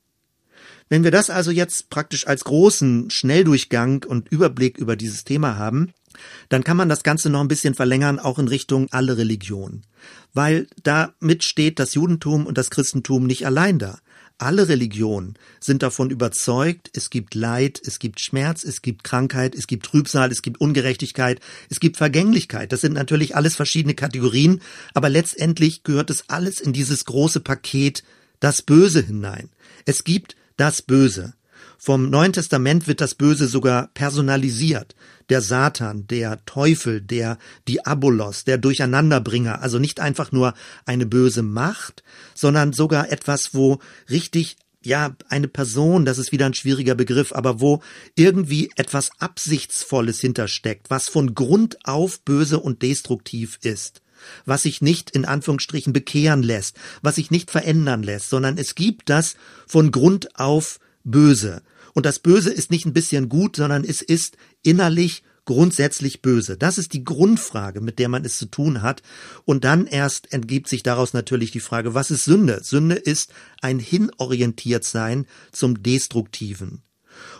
Wenn wir das also jetzt praktisch als großen Schnelldurchgang und Überblick über dieses Thema haben, dann kann man das Ganze noch ein bisschen verlängern, auch in Richtung alle Religionen. Weil damit steht das Judentum und das Christentum nicht allein da. Alle Religionen sind davon überzeugt, es gibt Leid, es gibt Schmerz, es gibt Krankheit, es gibt Trübsal, es gibt Ungerechtigkeit, es gibt Vergänglichkeit. Das sind natürlich alles verschiedene Kategorien, aber letztendlich gehört es alles in dieses große Paket das Böse hinein. Es gibt das Böse. Vom Neuen Testament wird das Böse sogar personalisiert. Der Satan, der Teufel, der Diabolos, der Durcheinanderbringer, also nicht einfach nur eine böse Macht, sondern sogar etwas, wo richtig ja, eine Person, das ist wieder ein schwieriger Begriff, aber wo irgendwie etwas Absichtsvolles hintersteckt, was von Grund auf böse und destruktiv ist, was sich nicht in Anführungsstrichen bekehren lässt, was sich nicht verändern lässt, sondern es gibt das von Grund auf böse. Und das Böse ist nicht ein bisschen gut, sondern es ist innerlich grundsätzlich böse? Das ist die Grundfrage, mit der man es zu tun hat. Und dann erst entgibt sich daraus natürlich die Frage, was ist Sünde? Sünde ist ein Hinorientiertsein zum Destruktiven.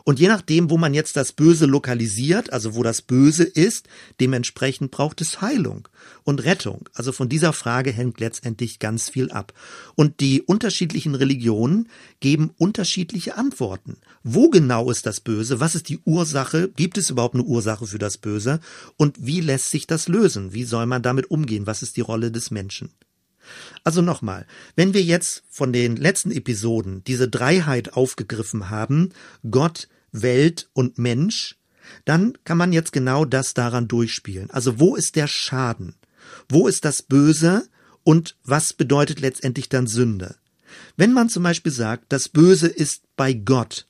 Und je nachdem, wo man jetzt das Böse lokalisiert, also wo das Böse ist, dementsprechend braucht es Heilung und Rettung. Also von dieser Frage hängt letztendlich ganz viel ab. Und die unterschiedlichen Religionen geben unterschiedliche Antworten. Wo genau ist das Böse? Was ist die Ursache? Gibt es überhaupt eine Ursache für das Böse? Und wie lässt sich das lösen? Wie soll man damit umgehen? Was ist die Rolle des Menschen? Also nochmal, wenn wir jetzt von den letzten Episoden diese Dreiheit aufgegriffen haben, Gott, Welt und Mensch, dann kann man jetzt genau das daran durchspielen. Also wo ist der Schaden? Wo ist das Böse? Und was bedeutet letztendlich dann Sünde? Wenn man zum Beispiel sagt, das Böse ist bei Gott,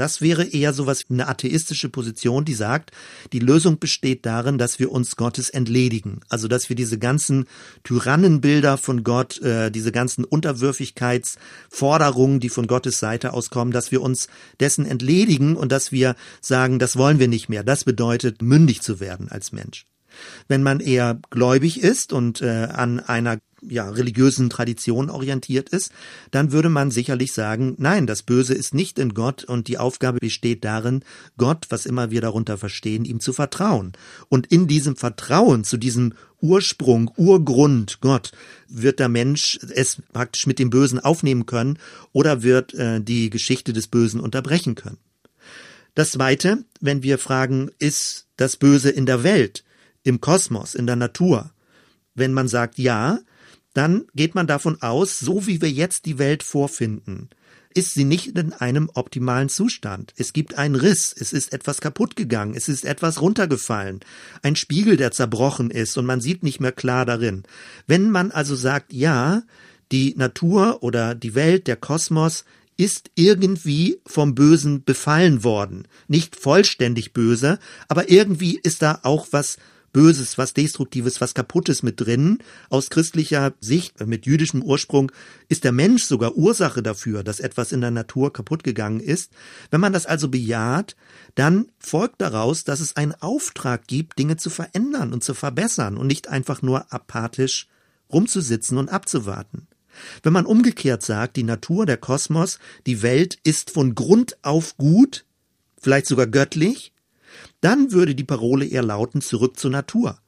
das wäre eher sowas eine atheistische Position, die sagt, die Lösung besteht darin, dass wir uns Gottes entledigen. Also dass wir diese ganzen Tyrannenbilder von Gott, äh, diese ganzen Unterwürfigkeitsforderungen, die von Gottes Seite auskommen, dass wir uns dessen entledigen und dass wir sagen, das wollen wir nicht mehr. Das bedeutet, mündig zu werden als Mensch. Wenn man eher gläubig ist und äh, an einer ja, religiösen Tradition orientiert ist, dann würde man sicherlich sagen, nein, das Böse ist nicht in Gott und die Aufgabe besteht darin, Gott, was immer wir darunter verstehen, ihm zu vertrauen. Und in diesem Vertrauen zu diesem Ursprung, Urgrund Gott, wird der Mensch es praktisch mit dem Bösen aufnehmen können oder wird äh, die Geschichte des Bösen unterbrechen können. Das Zweite, wenn wir fragen, ist das Böse in der Welt, im Kosmos, in der Natur? Wenn man sagt ja, dann geht man davon aus, so wie wir jetzt die Welt vorfinden, ist sie nicht in einem optimalen Zustand. Es gibt einen Riss, es ist etwas kaputt gegangen, es ist etwas runtergefallen, ein Spiegel, der zerbrochen ist und man sieht nicht mehr klar darin. Wenn man also sagt, ja, die Natur oder die Welt, der Kosmos ist irgendwie vom Bösen befallen worden. Nicht vollständig böse, aber irgendwie ist da auch was Böses, was Destruktives, was Kaputtes mit drin. Aus christlicher Sicht, mit jüdischem Ursprung, ist der Mensch sogar Ursache dafür, dass etwas in der Natur kaputt gegangen ist. Wenn man das also bejaht, dann folgt daraus, dass es einen Auftrag gibt, Dinge zu verändern und zu verbessern und nicht einfach nur apathisch rumzusitzen und abzuwarten. Wenn man umgekehrt sagt, die Natur, der Kosmos, die Welt ist von Grund auf gut, vielleicht sogar göttlich, dann würde die Parole eher lauten zurück zur Natur.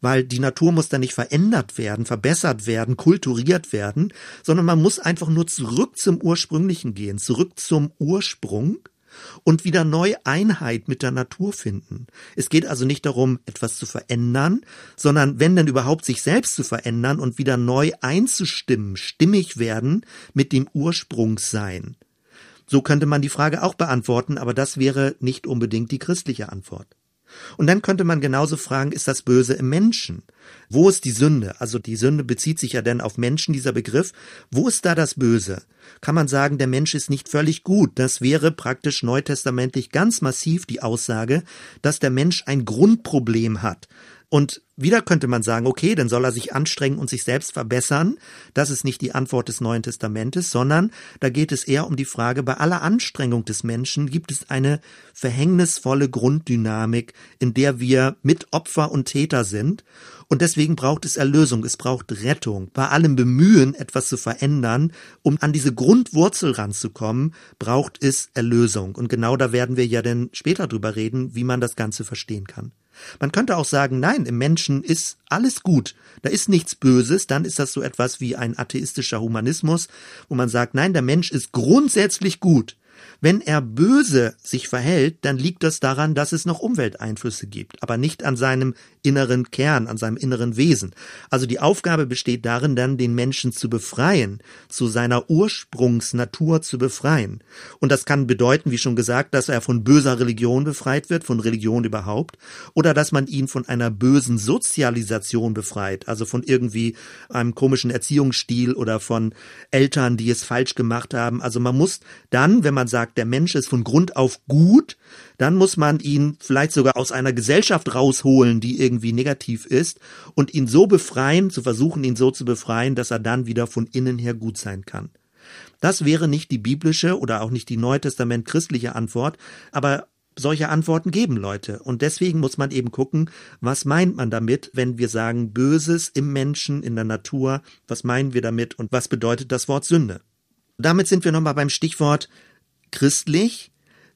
Weil die Natur muss dann nicht verändert werden, verbessert werden, kulturiert werden, sondern man muss einfach nur zurück zum Ursprünglichen gehen, zurück zum Ursprung und wieder neu Einheit mit der Natur finden. Es geht also nicht darum, etwas zu verändern, sondern wenn denn überhaupt sich selbst zu verändern und wieder neu einzustimmen, stimmig werden mit dem Ursprungssein. So könnte man die Frage auch beantworten, aber das wäre nicht unbedingt die christliche Antwort. Und dann könnte man genauso fragen, ist das Böse im Menschen? Wo ist die Sünde? Also die Sünde bezieht sich ja dann auf Menschen, dieser Begriff. Wo ist da das Böse? Kann man sagen, der Mensch ist nicht völlig gut? Das wäre praktisch neutestamentlich ganz massiv die Aussage, dass der Mensch ein Grundproblem hat. Und wieder könnte man sagen, okay, dann soll er sich anstrengen und sich selbst verbessern. Das ist nicht die Antwort des Neuen Testamentes, sondern da geht es eher um die Frage, bei aller Anstrengung des Menschen gibt es eine verhängnisvolle Grunddynamik, in der wir mit Opfer und Täter sind. Und deswegen braucht es Erlösung, es braucht Rettung. Bei allem Bemühen, etwas zu verändern, um an diese Grundwurzel ranzukommen, braucht es Erlösung. Und genau da werden wir ja dann später drüber reden, wie man das Ganze verstehen kann. Man könnte auch sagen, nein, im Menschen ist alles gut, da ist nichts Böses, dann ist das so etwas wie ein atheistischer Humanismus, wo man sagt, nein, der Mensch ist grundsätzlich gut. Wenn er böse sich verhält, dann liegt das daran, dass es noch Umwelteinflüsse gibt, aber nicht an seinem inneren Kern, an seinem inneren Wesen. Also die Aufgabe besteht darin, dann den Menschen zu befreien, zu seiner Ursprungsnatur zu befreien. Und das kann bedeuten, wie schon gesagt, dass er von böser Religion befreit wird, von Religion überhaupt, oder dass man ihn von einer bösen Sozialisation befreit, also von irgendwie einem komischen Erziehungsstil oder von Eltern, die es falsch gemacht haben. Also man muss dann, wenn man sagt, der Mensch ist von Grund auf gut, dann muss man ihn vielleicht sogar aus einer Gesellschaft rausholen, die irgendwie negativ ist und ihn so befreien, zu versuchen, ihn so zu befreien, dass er dann wieder von innen her gut sein kann. Das wäre nicht die biblische oder auch nicht die Neutestament christliche Antwort, aber solche Antworten geben Leute. Und deswegen muss man eben gucken, was meint man damit, wenn wir sagen Böses im Menschen, in der Natur, was meinen wir damit und was bedeutet das Wort Sünde? Damit sind wir nochmal beim Stichwort christlich.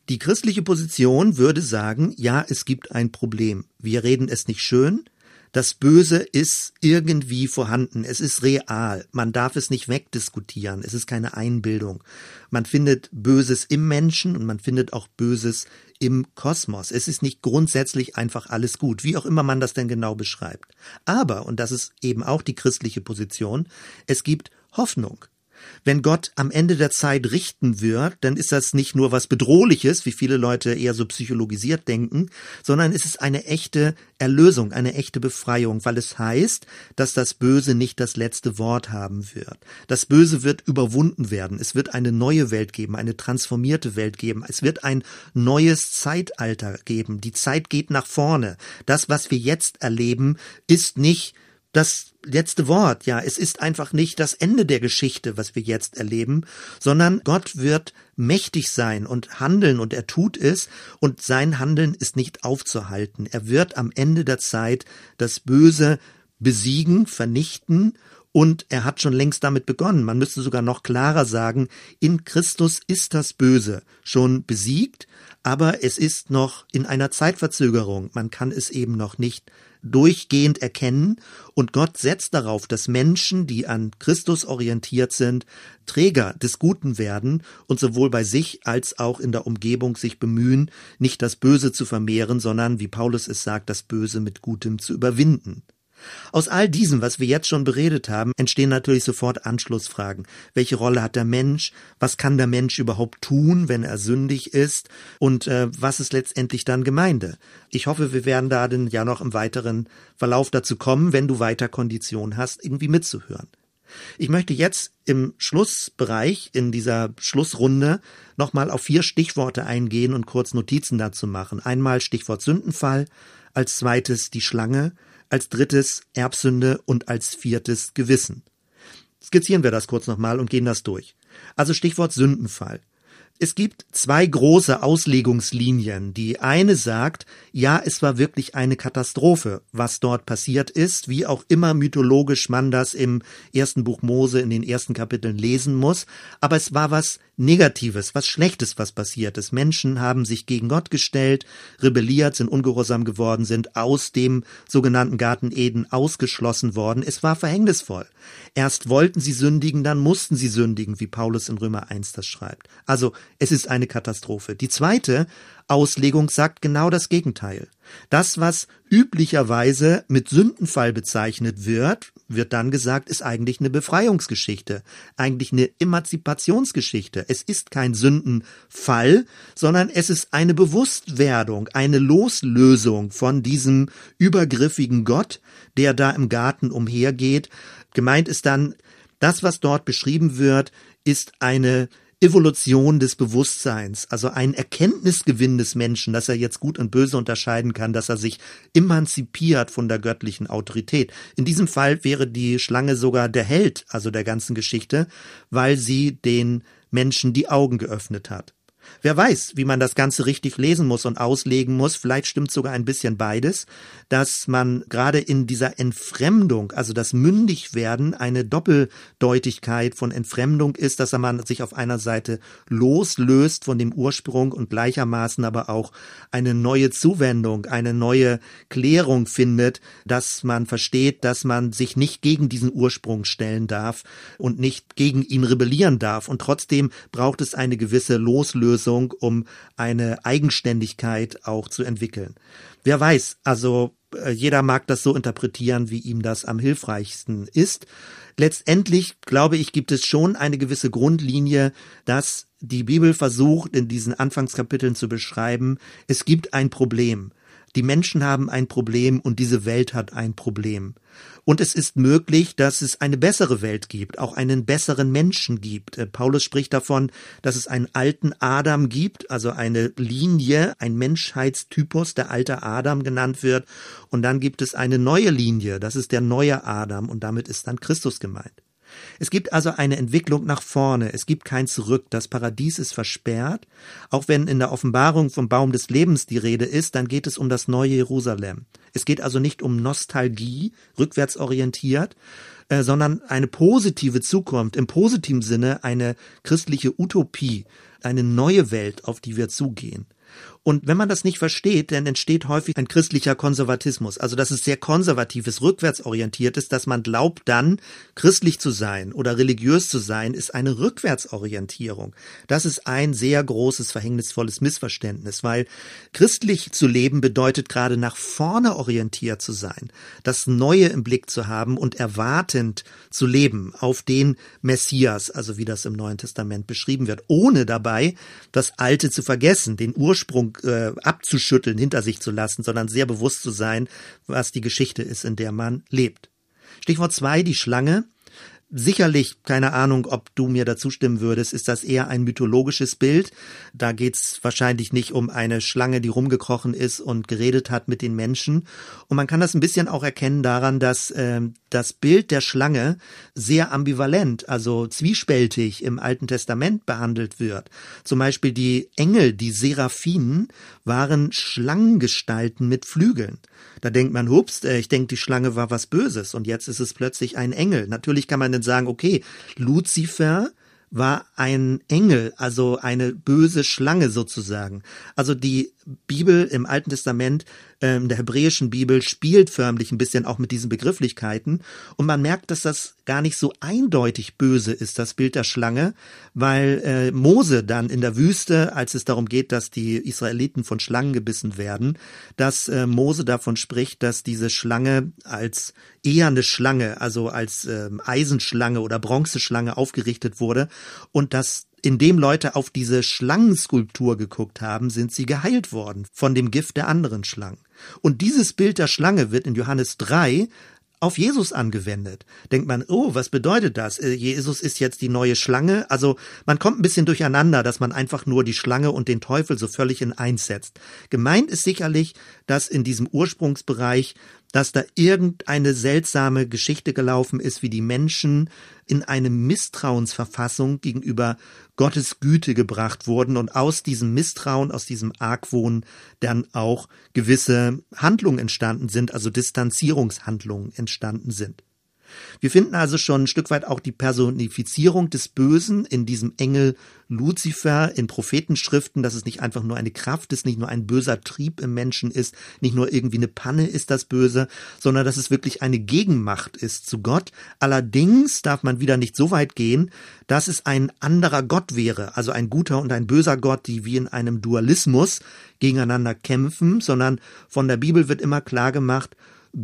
Die christliche Position würde sagen, ja, es gibt ein Problem. Wir reden es nicht schön. Das Böse ist irgendwie vorhanden. Es ist real. Man darf es nicht wegdiskutieren. Es ist keine Einbildung. Man findet Böses im Menschen und man findet auch Böses im Kosmos. Es ist nicht grundsätzlich einfach alles gut, wie auch immer man das denn genau beschreibt. Aber, und das ist eben auch die christliche Position, es gibt Hoffnung. Wenn Gott am Ende der Zeit richten wird, dann ist das nicht nur was Bedrohliches, wie viele Leute eher so psychologisiert denken, sondern es ist eine echte Erlösung, eine echte Befreiung, weil es heißt, dass das Böse nicht das letzte Wort haben wird. Das Böse wird überwunden werden. Es wird eine neue Welt geben, eine transformierte Welt geben. Es wird ein neues Zeitalter geben. Die Zeit geht nach vorne. Das, was wir jetzt erleben, ist nicht das letzte Wort. Ja, es ist einfach nicht das Ende der Geschichte, was wir jetzt erleben, sondern Gott wird mächtig sein und handeln und er tut es und sein Handeln ist nicht aufzuhalten. Er wird am Ende der Zeit das Böse besiegen, vernichten und er hat schon längst damit begonnen. Man müsste sogar noch klarer sagen, in Christus ist das Böse schon besiegt, aber es ist noch in einer Zeitverzögerung. Man kann es eben noch nicht durchgehend erkennen und Gott setzt darauf, dass Menschen, die an Christus orientiert sind, Träger des Guten werden und sowohl bei sich als auch in der Umgebung sich bemühen, nicht das Böse zu vermehren, sondern, wie Paulus es sagt, das Böse mit Gutem zu überwinden. Aus all diesem, was wir jetzt schon beredet haben, entstehen natürlich sofort Anschlussfragen. Welche Rolle hat der Mensch? Was kann der Mensch überhaupt tun, wenn er sündig ist? Und äh, was ist letztendlich dann Gemeinde? Ich hoffe, wir werden da denn ja noch im weiteren Verlauf dazu kommen, wenn du weiter Kondition hast, irgendwie mitzuhören. Ich möchte jetzt im Schlussbereich, in dieser Schlussrunde, nochmal auf vier Stichworte eingehen und kurz Notizen dazu machen. Einmal Stichwort Sündenfall, als zweites die Schlange, als drittes Erbsünde und als viertes Gewissen. Skizzieren wir das kurz nochmal und gehen das durch. Also Stichwort Sündenfall. Es gibt zwei große Auslegungslinien. Die eine sagt, ja, es war wirklich eine Katastrophe, was dort passiert ist, wie auch immer mythologisch man das im ersten Buch Mose in den ersten Kapiteln lesen muss, aber es war was Negatives, was Schlechtes, was passiert ist. Menschen haben sich gegen Gott gestellt, rebelliert, sind ungehorsam geworden, sind aus dem sogenannten Garten Eden ausgeschlossen worden. Es war verhängnisvoll. Erst wollten sie sündigen, dann mussten sie sündigen, wie Paulus in Römer 1 das schreibt. Also es ist eine Katastrophe. Die zweite Auslegung sagt genau das Gegenteil. Das, was üblicherweise mit Sündenfall bezeichnet wird, wird dann gesagt, ist eigentlich eine Befreiungsgeschichte, eigentlich eine Emanzipationsgeschichte. Es ist kein Sündenfall, sondern es ist eine Bewusstwerdung, eine Loslösung von diesem übergriffigen Gott, der da im Garten umhergeht. Gemeint ist dann, das, was dort beschrieben wird, ist eine Evolution des Bewusstseins, also ein Erkenntnisgewinn des Menschen, dass er jetzt gut und böse unterscheiden kann, dass er sich emanzipiert von der göttlichen Autorität. In diesem Fall wäre die Schlange sogar der Held, also der ganzen Geschichte, weil sie den Menschen die Augen geöffnet hat. Wer weiß, wie man das Ganze richtig lesen muss und auslegen muss, vielleicht stimmt sogar ein bisschen beides, dass man gerade in dieser Entfremdung, also das Mündigwerden, eine Doppeldeutigkeit von Entfremdung ist, dass man sich auf einer Seite loslöst von dem Ursprung und gleichermaßen aber auch eine neue Zuwendung, eine neue Klärung findet, dass man versteht, dass man sich nicht gegen diesen Ursprung stellen darf und nicht gegen ihn rebellieren darf. Und trotzdem braucht es eine gewisse Loslösung Auflösung, um eine Eigenständigkeit auch zu entwickeln. Wer weiß, also äh, jeder mag das so interpretieren, wie ihm das am hilfreichsten ist. Letztendlich, glaube ich, gibt es schon eine gewisse Grundlinie, dass die Bibel versucht, in diesen Anfangskapiteln zu beschreiben, es gibt ein Problem. Die Menschen haben ein Problem und diese Welt hat ein Problem. Und es ist möglich, dass es eine bessere Welt gibt, auch einen besseren Menschen gibt. Äh, Paulus spricht davon, dass es einen alten Adam gibt, also eine Linie, ein Menschheitstypus, der alte Adam genannt wird. Und dann gibt es eine neue Linie, das ist der neue Adam und damit ist dann Christus gemeint. Es gibt also eine Entwicklung nach vorne, es gibt kein Zurück, das Paradies ist versperrt. Auch wenn in der Offenbarung vom Baum des Lebens die Rede ist, dann geht es um das neue Jerusalem. Es geht also nicht um Nostalgie, rückwärts orientiert, äh, sondern eine positive Zukunft, im positiven Sinne eine christliche Utopie, eine neue Welt, auf die wir zugehen. Und wenn man das nicht versteht, dann entsteht häufig ein christlicher Konservatismus. Also dass es sehr konservatives, rückwärtsorientiert ist, dass man glaubt dann, christlich zu sein oder religiös zu sein, ist eine Rückwärtsorientierung. Das ist ein sehr großes, verhängnisvolles Missverständnis, weil christlich zu leben bedeutet gerade nach vorne orientiert zu sein, das Neue im Blick zu haben und erwartend zu leben auf den Messias, also wie das im Neuen Testament beschrieben wird, ohne dabei das Alte zu vergessen, den Ursprung äh, abzuschütteln, hinter sich zu lassen, sondern sehr bewusst zu sein, was die Geschichte ist, in der man lebt. Stichwort zwei, die Schlange. Sicherlich, keine Ahnung, ob du mir dazu stimmen würdest, ist das eher ein mythologisches Bild. Da geht's wahrscheinlich nicht um eine Schlange, die rumgekrochen ist und geredet hat mit den Menschen. Und man kann das ein bisschen auch erkennen daran, dass äh, das Bild der Schlange sehr ambivalent, also zwiespältig im Alten Testament behandelt wird. Zum Beispiel die Engel, die Seraphinen, waren Schlangengestalten mit Flügeln. Da denkt man, hups, äh, ich denke, die Schlange war was Böses und jetzt ist es plötzlich ein Engel. Natürlich kann man dann sagen, okay, Luzifer war ein Engel, also eine böse Schlange sozusagen. Also die Bibel im Alten Testament, ähm, der hebräischen Bibel, spielt förmlich ein bisschen auch mit diesen Begrifflichkeiten. Und man merkt, dass das gar nicht so eindeutig böse ist, das Bild der Schlange, weil äh, Mose dann in der Wüste, als es darum geht, dass die Israeliten von Schlangen gebissen werden, dass äh, Mose davon spricht, dass diese Schlange als eher eine Schlange, also als äh, Eisenschlange oder Bronzeschlange aufgerichtet wurde und dass indem Leute auf diese Schlangenskulptur geguckt haben, sind sie geheilt worden von dem Gift der anderen Schlangen. Und dieses Bild der Schlange wird in Johannes 3 auf Jesus angewendet. Denkt man, oh, was bedeutet das? Äh, Jesus ist jetzt die neue Schlange. Also man kommt ein bisschen durcheinander, dass man einfach nur die Schlange und den Teufel so völlig in eins setzt. Gemeint ist sicherlich, dass in diesem Ursprungsbereich dass da irgendeine seltsame Geschichte gelaufen ist, wie die Menschen in eine Misstrauensverfassung gegenüber Gottes Güte gebracht wurden und aus diesem Misstrauen, aus diesem Argwohn dann auch gewisse Handlungen entstanden sind, also Distanzierungshandlungen entstanden sind. Wir finden also schon ein Stück weit auch die Personifizierung des Bösen in diesem Engel Luzifer in Prophetenschriften, dass es nicht einfach nur eine Kraft ist, nicht nur ein böser Trieb im Menschen ist, nicht nur irgendwie eine Panne ist das Böse, sondern dass es wirklich eine Gegenmacht ist zu Gott. Allerdings darf man wieder nicht so weit gehen, dass es ein anderer Gott wäre, also ein guter und ein böser Gott, die wie in einem Dualismus gegeneinander kämpfen, sondern von der Bibel wird immer klar gemacht,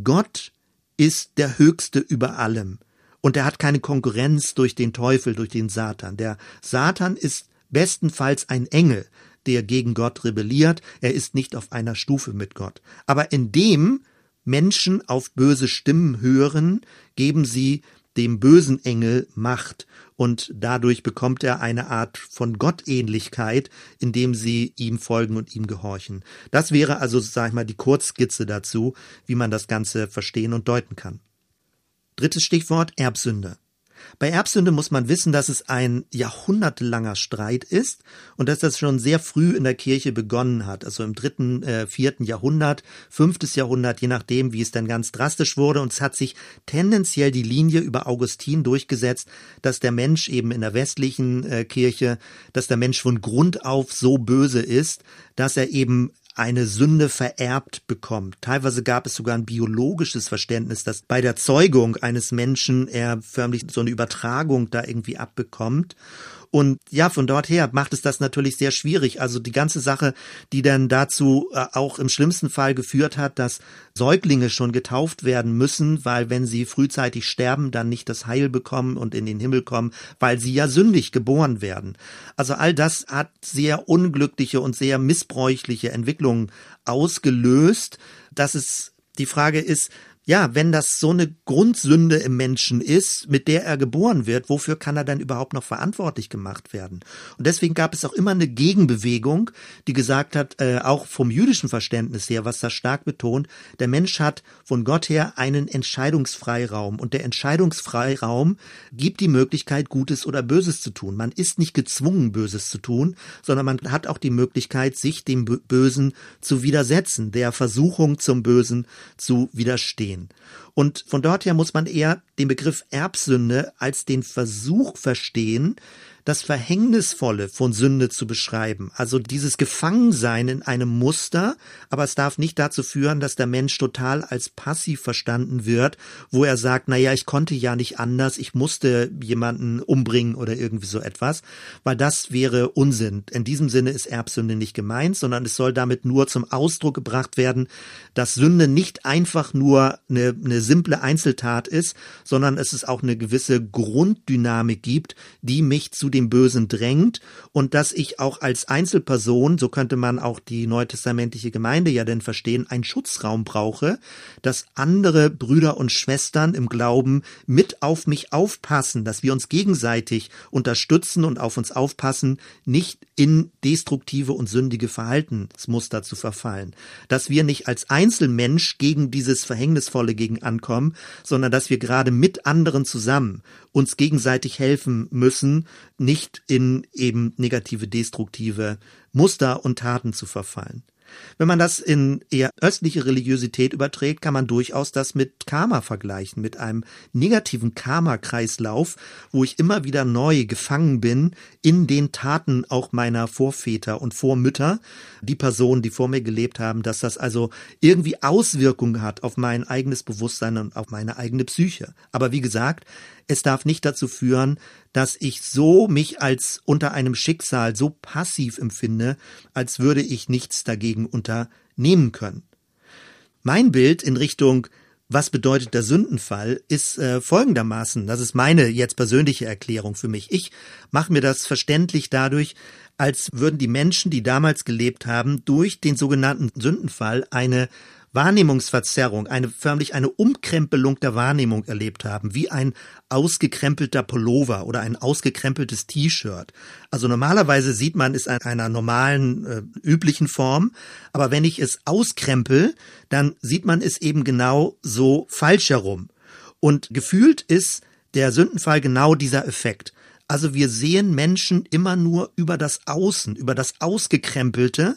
Gott ist der Höchste über allem. Und er hat keine Konkurrenz durch den Teufel, durch den Satan. Der Satan ist bestenfalls ein Engel, der gegen Gott rebelliert. Er ist nicht auf einer Stufe mit Gott. Aber indem Menschen auf böse Stimmen hören, geben sie dem bösen Engel Macht und dadurch bekommt er eine Art von Gottähnlichkeit, indem sie ihm folgen und ihm gehorchen. Das wäre also, sag ich mal, die Kurzskizze dazu, wie man das Ganze verstehen und deuten kann. Drittes Stichwort Erbsünde. Bei Erbsünde muss man wissen, dass es ein jahrhundertelanger Streit ist und dass das schon sehr früh in der Kirche begonnen hat, also im dritten, äh, vierten Jahrhundert, fünftes Jahrhundert, je nachdem, wie es dann ganz drastisch wurde. Und es hat sich tendenziell die Linie über Augustin durchgesetzt, dass der Mensch eben in der westlichen äh, Kirche, dass der Mensch von Grund auf so böse ist, dass er eben eine Sünde vererbt bekommt. Teilweise gab es sogar ein biologisches Verständnis, dass bei der Zeugung eines Menschen er förmlich so eine Übertragung da irgendwie abbekommt. Und ja, von dort her macht es das natürlich sehr schwierig. Also die ganze Sache, die dann dazu äh, auch im schlimmsten Fall geführt hat, dass Säuglinge schon getauft werden müssen, weil wenn sie frühzeitig sterben, dann nicht das Heil bekommen und in den Himmel kommen, weil sie ja sündig geboren werden. Also all das hat sehr unglückliche und sehr missbräuchliche Entwicklungen ausgelöst, dass es die Frage ist, ja, wenn das so eine Grundsünde im Menschen ist, mit der er geboren wird, wofür kann er dann überhaupt noch verantwortlich gemacht werden? Und deswegen gab es auch immer eine Gegenbewegung, die gesagt hat, äh, auch vom jüdischen Verständnis her, was das stark betont, der Mensch hat von Gott her einen Entscheidungsfreiraum und der Entscheidungsfreiraum gibt die Möglichkeit, Gutes oder Böses zu tun. Man ist nicht gezwungen, Böses zu tun, sondern man hat auch die Möglichkeit, sich dem Bösen zu widersetzen, der Versuchung zum Bösen zu widerstehen sehen. Und von dort her muss man eher den Begriff Erbsünde als den Versuch verstehen, das Verhängnisvolle von Sünde zu beschreiben. Also dieses Gefangensein in einem Muster, aber es darf nicht dazu führen, dass der Mensch total als passiv verstanden wird, wo er sagt, na ja, ich konnte ja nicht anders, ich musste jemanden umbringen oder irgendwie so etwas, weil das wäre Unsinn. In diesem Sinne ist Erbsünde nicht gemeint, sondern es soll damit nur zum Ausdruck gebracht werden, dass Sünde nicht einfach nur eine, eine simple Einzeltat ist, sondern es ist auch eine gewisse Grunddynamik gibt, die mich zu dem Bösen drängt und dass ich auch als Einzelperson, so könnte man auch die neutestamentliche Gemeinde ja denn verstehen, einen Schutzraum brauche, dass andere Brüder und Schwestern im Glauben mit auf mich aufpassen, dass wir uns gegenseitig unterstützen und auf uns aufpassen, nicht in destruktive und sündige Verhaltensmuster zu verfallen, dass wir nicht als Einzelmensch gegen dieses Verhängnisvolle gegen ankommen, sondern dass wir gerade mit anderen zusammen uns gegenseitig helfen müssen, nicht in eben negative, destruktive Muster und Taten zu verfallen. Wenn man das in eher östliche Religiosität überträgt, kann man durchaus das mit Karma vergleichen, mit einem negativen Karma-Kreislauf, wo ich immer wieder neu gefangen bin in den Taten auch meiner Vorväter und Vormütter, die Personen, die vor mir gelebt haben, dass das also irgendwie Auswirkungen hat auf mein eigenes Bewusstsein und auf meine eigene Psyche. Aber wie gesagt, es darf nicht dazu führen, dass ich so mich als unter einem Schicksal so passiv empfinde, als würde ich nichts dagegen unternehmen können. Mein Bild in Richtung was bedeutet der Sündenfall, ist äh, folgendermaßen, das ist meine jetzt persönliche Erklärung für mich. Ich mache mir das verständlich dadurch, als würden die Menschen, die damals gelebt haben, durch den sogenannten Sündenfall eine Wahrnehmungsverzerrung, eine förmlich eine Umkrempelung der Wahrnehmung erlebt haben, wie ein ausgekrempelter Pullover oder ein ausgekrempeltes T-Shirt. Also normalerweise sieht man es in einer normalen, äh, üblichen Form, aber wenn ich es auskrempel, dann sieht man es eben genau so falsch herum. Und gefühlt ist der Sündenfall genau dieser Effekt. Also wir sehen Menschen immer nur über das Außen, über das Ausgekrempelte,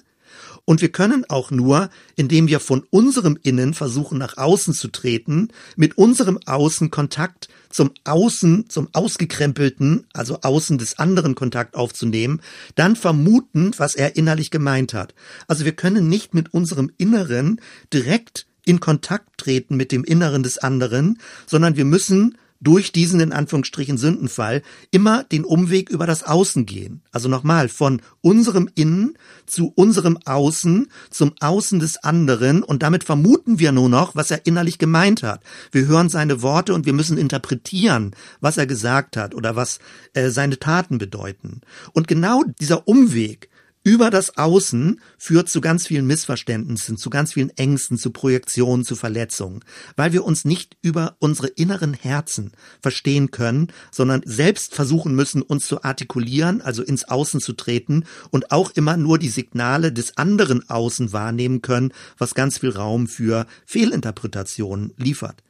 und wir können auch nur, indem wir von unserem Innen versuchen, nach außen zu treten, mit unserem Außen Kontakt zum Außen, zum Ausgekrempelten, also Außen des anderen Kontakt aufzunehmen, dann vermuten, was er innerlich gemeint hat. Also wir können nicht mit unserem Inneren direkt in Kontakt treten mit dem Inneren des anderen, sondern wir müssen durch diesen in Anführungsstrichen Sündenfall immer den Umweg über das Außen gehen. Also nochmal von unserem Innen zu unserem Außen, zum Außen des anderen und damit vermuten wir nur noch, was er innerlich gemeint hat. Wir hören seine Worte und wir müssen interpretieren, was er gesagt hat oder was äh, seine Taten bedeuten. Und genau dieser Umweg über das Außen führt zu ganz vielen Missverständnissen, zu ganz vielen Ängsten, zu Projektionen, zu Verletzungen, weil wir uns nicht über unsere inneren Herzen verstehen können, sondern selbst versuchen müssen, uns zu artikulieren, also ins Außen zu treten und auch immer nur die Signale des anderen Außen wahrnehmen können, was ganz viel Raum für Fehlinterpretationen liefert.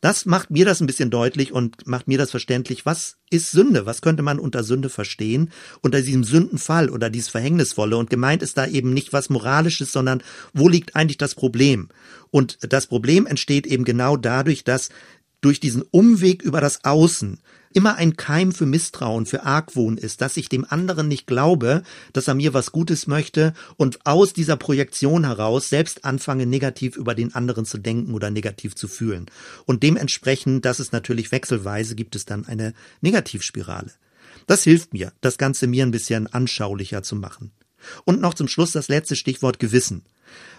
Das macht mir das ein bisschen deutlich und macht mir das verständlich. Was ist Sünde? Was könnte man unter Sünde verstehen? Unter diesem Sündenfall oder dieses Verhängnisvolle. Und gemeint ist da eben nicht was Moralisches, sondern wo liegt eigentlich das Problem? Und das Problem entsteht eben genau dadurch, dass durch diesen Umweg über das Außen immer ein Keim für Misstrauen, für Argwohn ist, dass ich dem anderen nicht glaube, dass er mir was Gutes möchte und aus dieser Projektion heraus selbst anfange, negativ über den anderen zu denken oder negativ zu fühlen. Und dementsprechend, das ist natürlich wechselweise, gibt es dann eine Negativspirale. Das hilft mir, das Ganze mir ein bisschen anschaulicher zu machen. Und noch zum Schluss das letzte Stichwort Gewissen.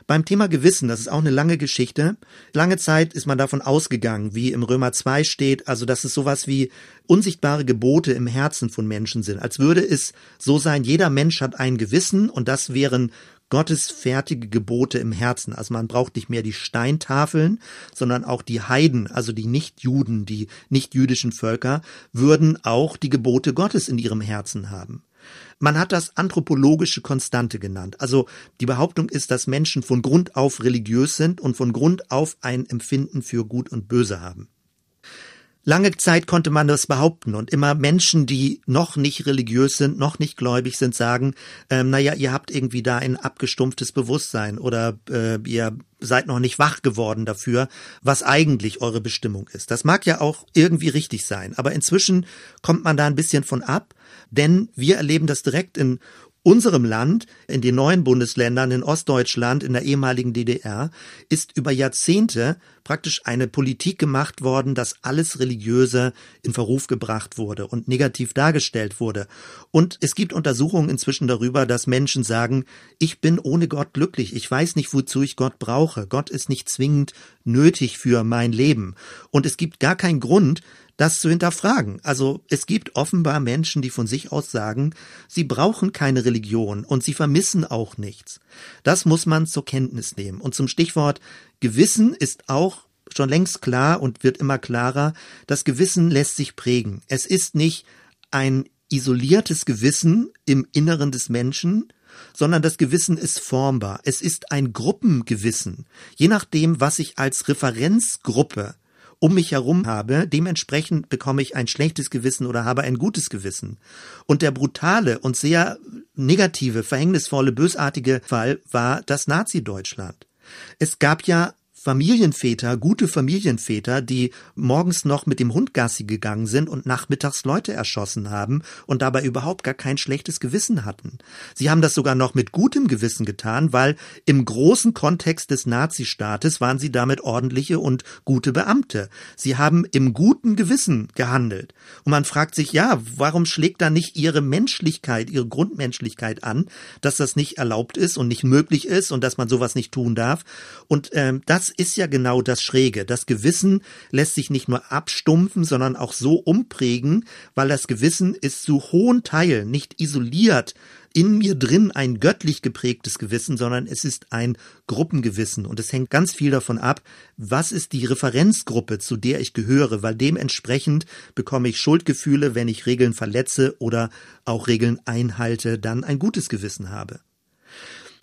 Beim Thema Gewissen, das ist auch eine lange Geschichte. Lange Zeit ist man davon ausgegangen, wie im Römer 2 steht, also dass es sowas wie unsichtbare Gebote im Herzen von Menschen sind. Als würde es so sein, jeder Mensch hat ein Gewissen und das wären Gottes fertige Gebote im Herzen. Also man braucht nicht mehr die Steintafeln, sondern auch die Heiden, also die Nichtjuden, die nichtjüdischen Völker, würden auch die Gebote Gottes in ihrem Herzen haben. Man hat das anthropologische Konstante genannt. Also die Behauptung ist, dass Menschen von Grund auf religiös sind und von Grund auf ein Empfinden für Gut und Böse haben. Lange Zeit konnte man das behaupten und immer Menschen, die noch nicht religiös sind, noch nicht gläubig sind, sagen, ähm, naja, ihr habt irgendwie da ein abgestumpftes Bewusstsein oder äh, ihr seid noch nicht wach geworden dafür, was eigentlich eure Bestimmung ist. Das mag ja auch irgendwie richtig sein, aber inzwischen kommt man da ein bisschen von ab, denn wir erleben das direkt in unserem Land, in den neuen Bundesländern, in Ostdeutschland, in der ehemaligen DDR, ist über Jahrzehnte praktisch eine Politik gemacht worden, dass alles Religiöse in Verruf gebracht wurde und negativ dargestellt wurde. Und es gibt Untersuchungen inzwischen darüber, dass Menschen sagen, ich bin ohne Gott glücklich, ich weiß nicht, wozu ich Gott brauche, Gott ist nicht zwingend nötig für mein Leben. Und es gibt gar keinen Grund, das zu hinterfragen. Also es gibt offenbar Menschen, die von sich aus sagen, sie brauchen keine Religion und sie vermissen auch nichts. Das muss man zur Kenntnis nehmen. Und zum Stichwort Gewissen ist auch schon längst klar und wird immer klarer, das Gewissen lässt sich prägen. Es ist nicht ein isoliertes Gewissen im Inneren des Menschen, sondern das Gewissen ist formbar. Es ist ein Gruppengewissen. Je nachdem, was ich als Referenzgruppe um mich herum habe, dementsprechend bekomme ich ein schlechtes Gewissen oder habe ein gutes Gewissen. Und der brutale und sehr negative, verhängnisvolle, bösartige Fall war das Nazi-Deutschland. Es gab ja Familienväter, gute Familienväter, die morgens noch mit dem Hund Gassi gegangen sind und nachmittags Leute erschossen haben und dabei überhaupt gar kein schlechtes Gewissen hatten. Sie haben das sogar noch mit gutem Gewissen getan, weil im großen Kontext des Nazistaates waren sie damit ordentliche und gute Beamte. Sie haben im guten Gewissen gehandelt. Und man fragt sich, ja, warum schlägt da nicht ihre Menschlichkeit, ihre Grundmenschlichkeit an, dass das nicht erlaubt ist und nicht möglich ist und dass man sowas nicht tun darf? Und ähm, das ist ja genau das Schräge. Das Gewissen lässt sich nicht nur abstumpfen, sondern auch so umprägen, weil das Gewissen ist zu hohen Teilen nicht isoliert in mir drin ein göttlich geprägtes Gewissen, sondern es ist ein Gruppengewissen und es hängt ganz viel davon ab, was ist die Referenzgruppe, zu der ich gehöre, weil dementsprechend bekomme ich Schuldgefühle, wenn ich Regeln verletze oder auch Regeln einhalte, dann ein gutes Gewissen habe.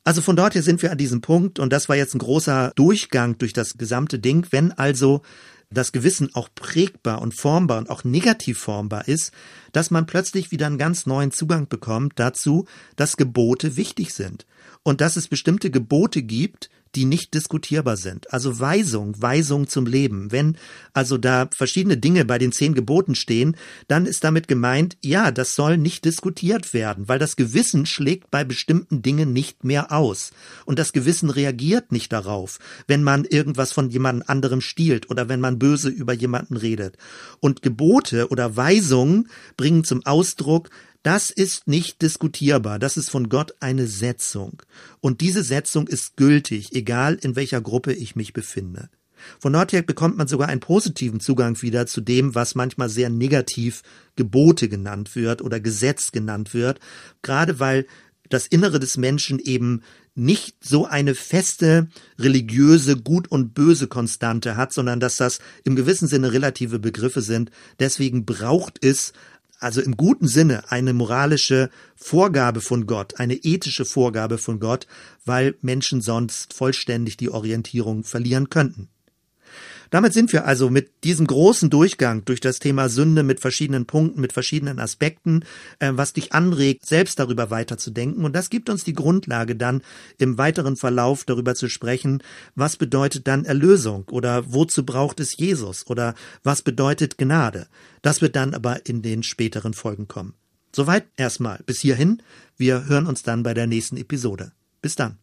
Also von dort her sind wir an diesem Punkt und das war jetzt ein großer Durchgang durch das gesamte Ding. Wenn also das Gewissen auch prägbar und formbar und auch negativ formbar ist, dass man plötzlich wieder einen ganz neuen Zugang bekommt dazu, dass Gebote wichtig sind und dass es bestimmte Gebote gibt, die nicht diskutierbar sind. Also Weisung, Weisung zum Leben. Wenn also da verschiedene Dinge bei den zehn Geboten stehen, dann ist damit gemeint, ja, das soll nicht diskutiert werden, weil das Gewissen schlägt bei bestimmten Dingen nicht mehr aus. Und das Gewissen reagiert nicht darauf, wenn man irgendwas von jemand anderem stiehlt oder wenn man böse über jemanden redet. Und Gebote oder Weisungen bringen zum Ausdruck, das ist nicht diskutierbar. Das ist von Gott eine Setzung. Und diese Setzung ist gültig, egal in welcher Gruppe ich mich befinde. Von dort her bekommt man sogar einen positiven Zugang wieder zu dem, was manchmal sehr negativ Gebote genannt wird oder Gesetz genannt wird, gerade weil das Innere des Menschen eben nicht so eine feste religiöse Gut und Böse Konstante hat, sondern dass das im gewissen Sinne relative Begriffe sind. Deswegen braucht es also im guten Sinne eine moralische Vorgabe von Gott, eine ethische Vorgabe von Gott, weil Menschen sonst vollständig die Orientierung verlieren könnten. Damit sind wir also mit diesem großen Durchgang durch das Thema Sünde mit verschiedenen Punkten, mit verschiedenen Aspekten, äh, was dich anregt, selbst darüber weiterzudenken. Und das gibt uns die Grundlage dann im weiteren Verlauf darüber zu sprechen, was bedeutet dann Erlösung oder wozu braucht es Jesus oder was bedeutet Gnade. Das wird dann aber in den späteren Folgen kommen. Soweit erstmal bis hierhin. Wir hören uns dann bei der nächsten Episode. Bis dann.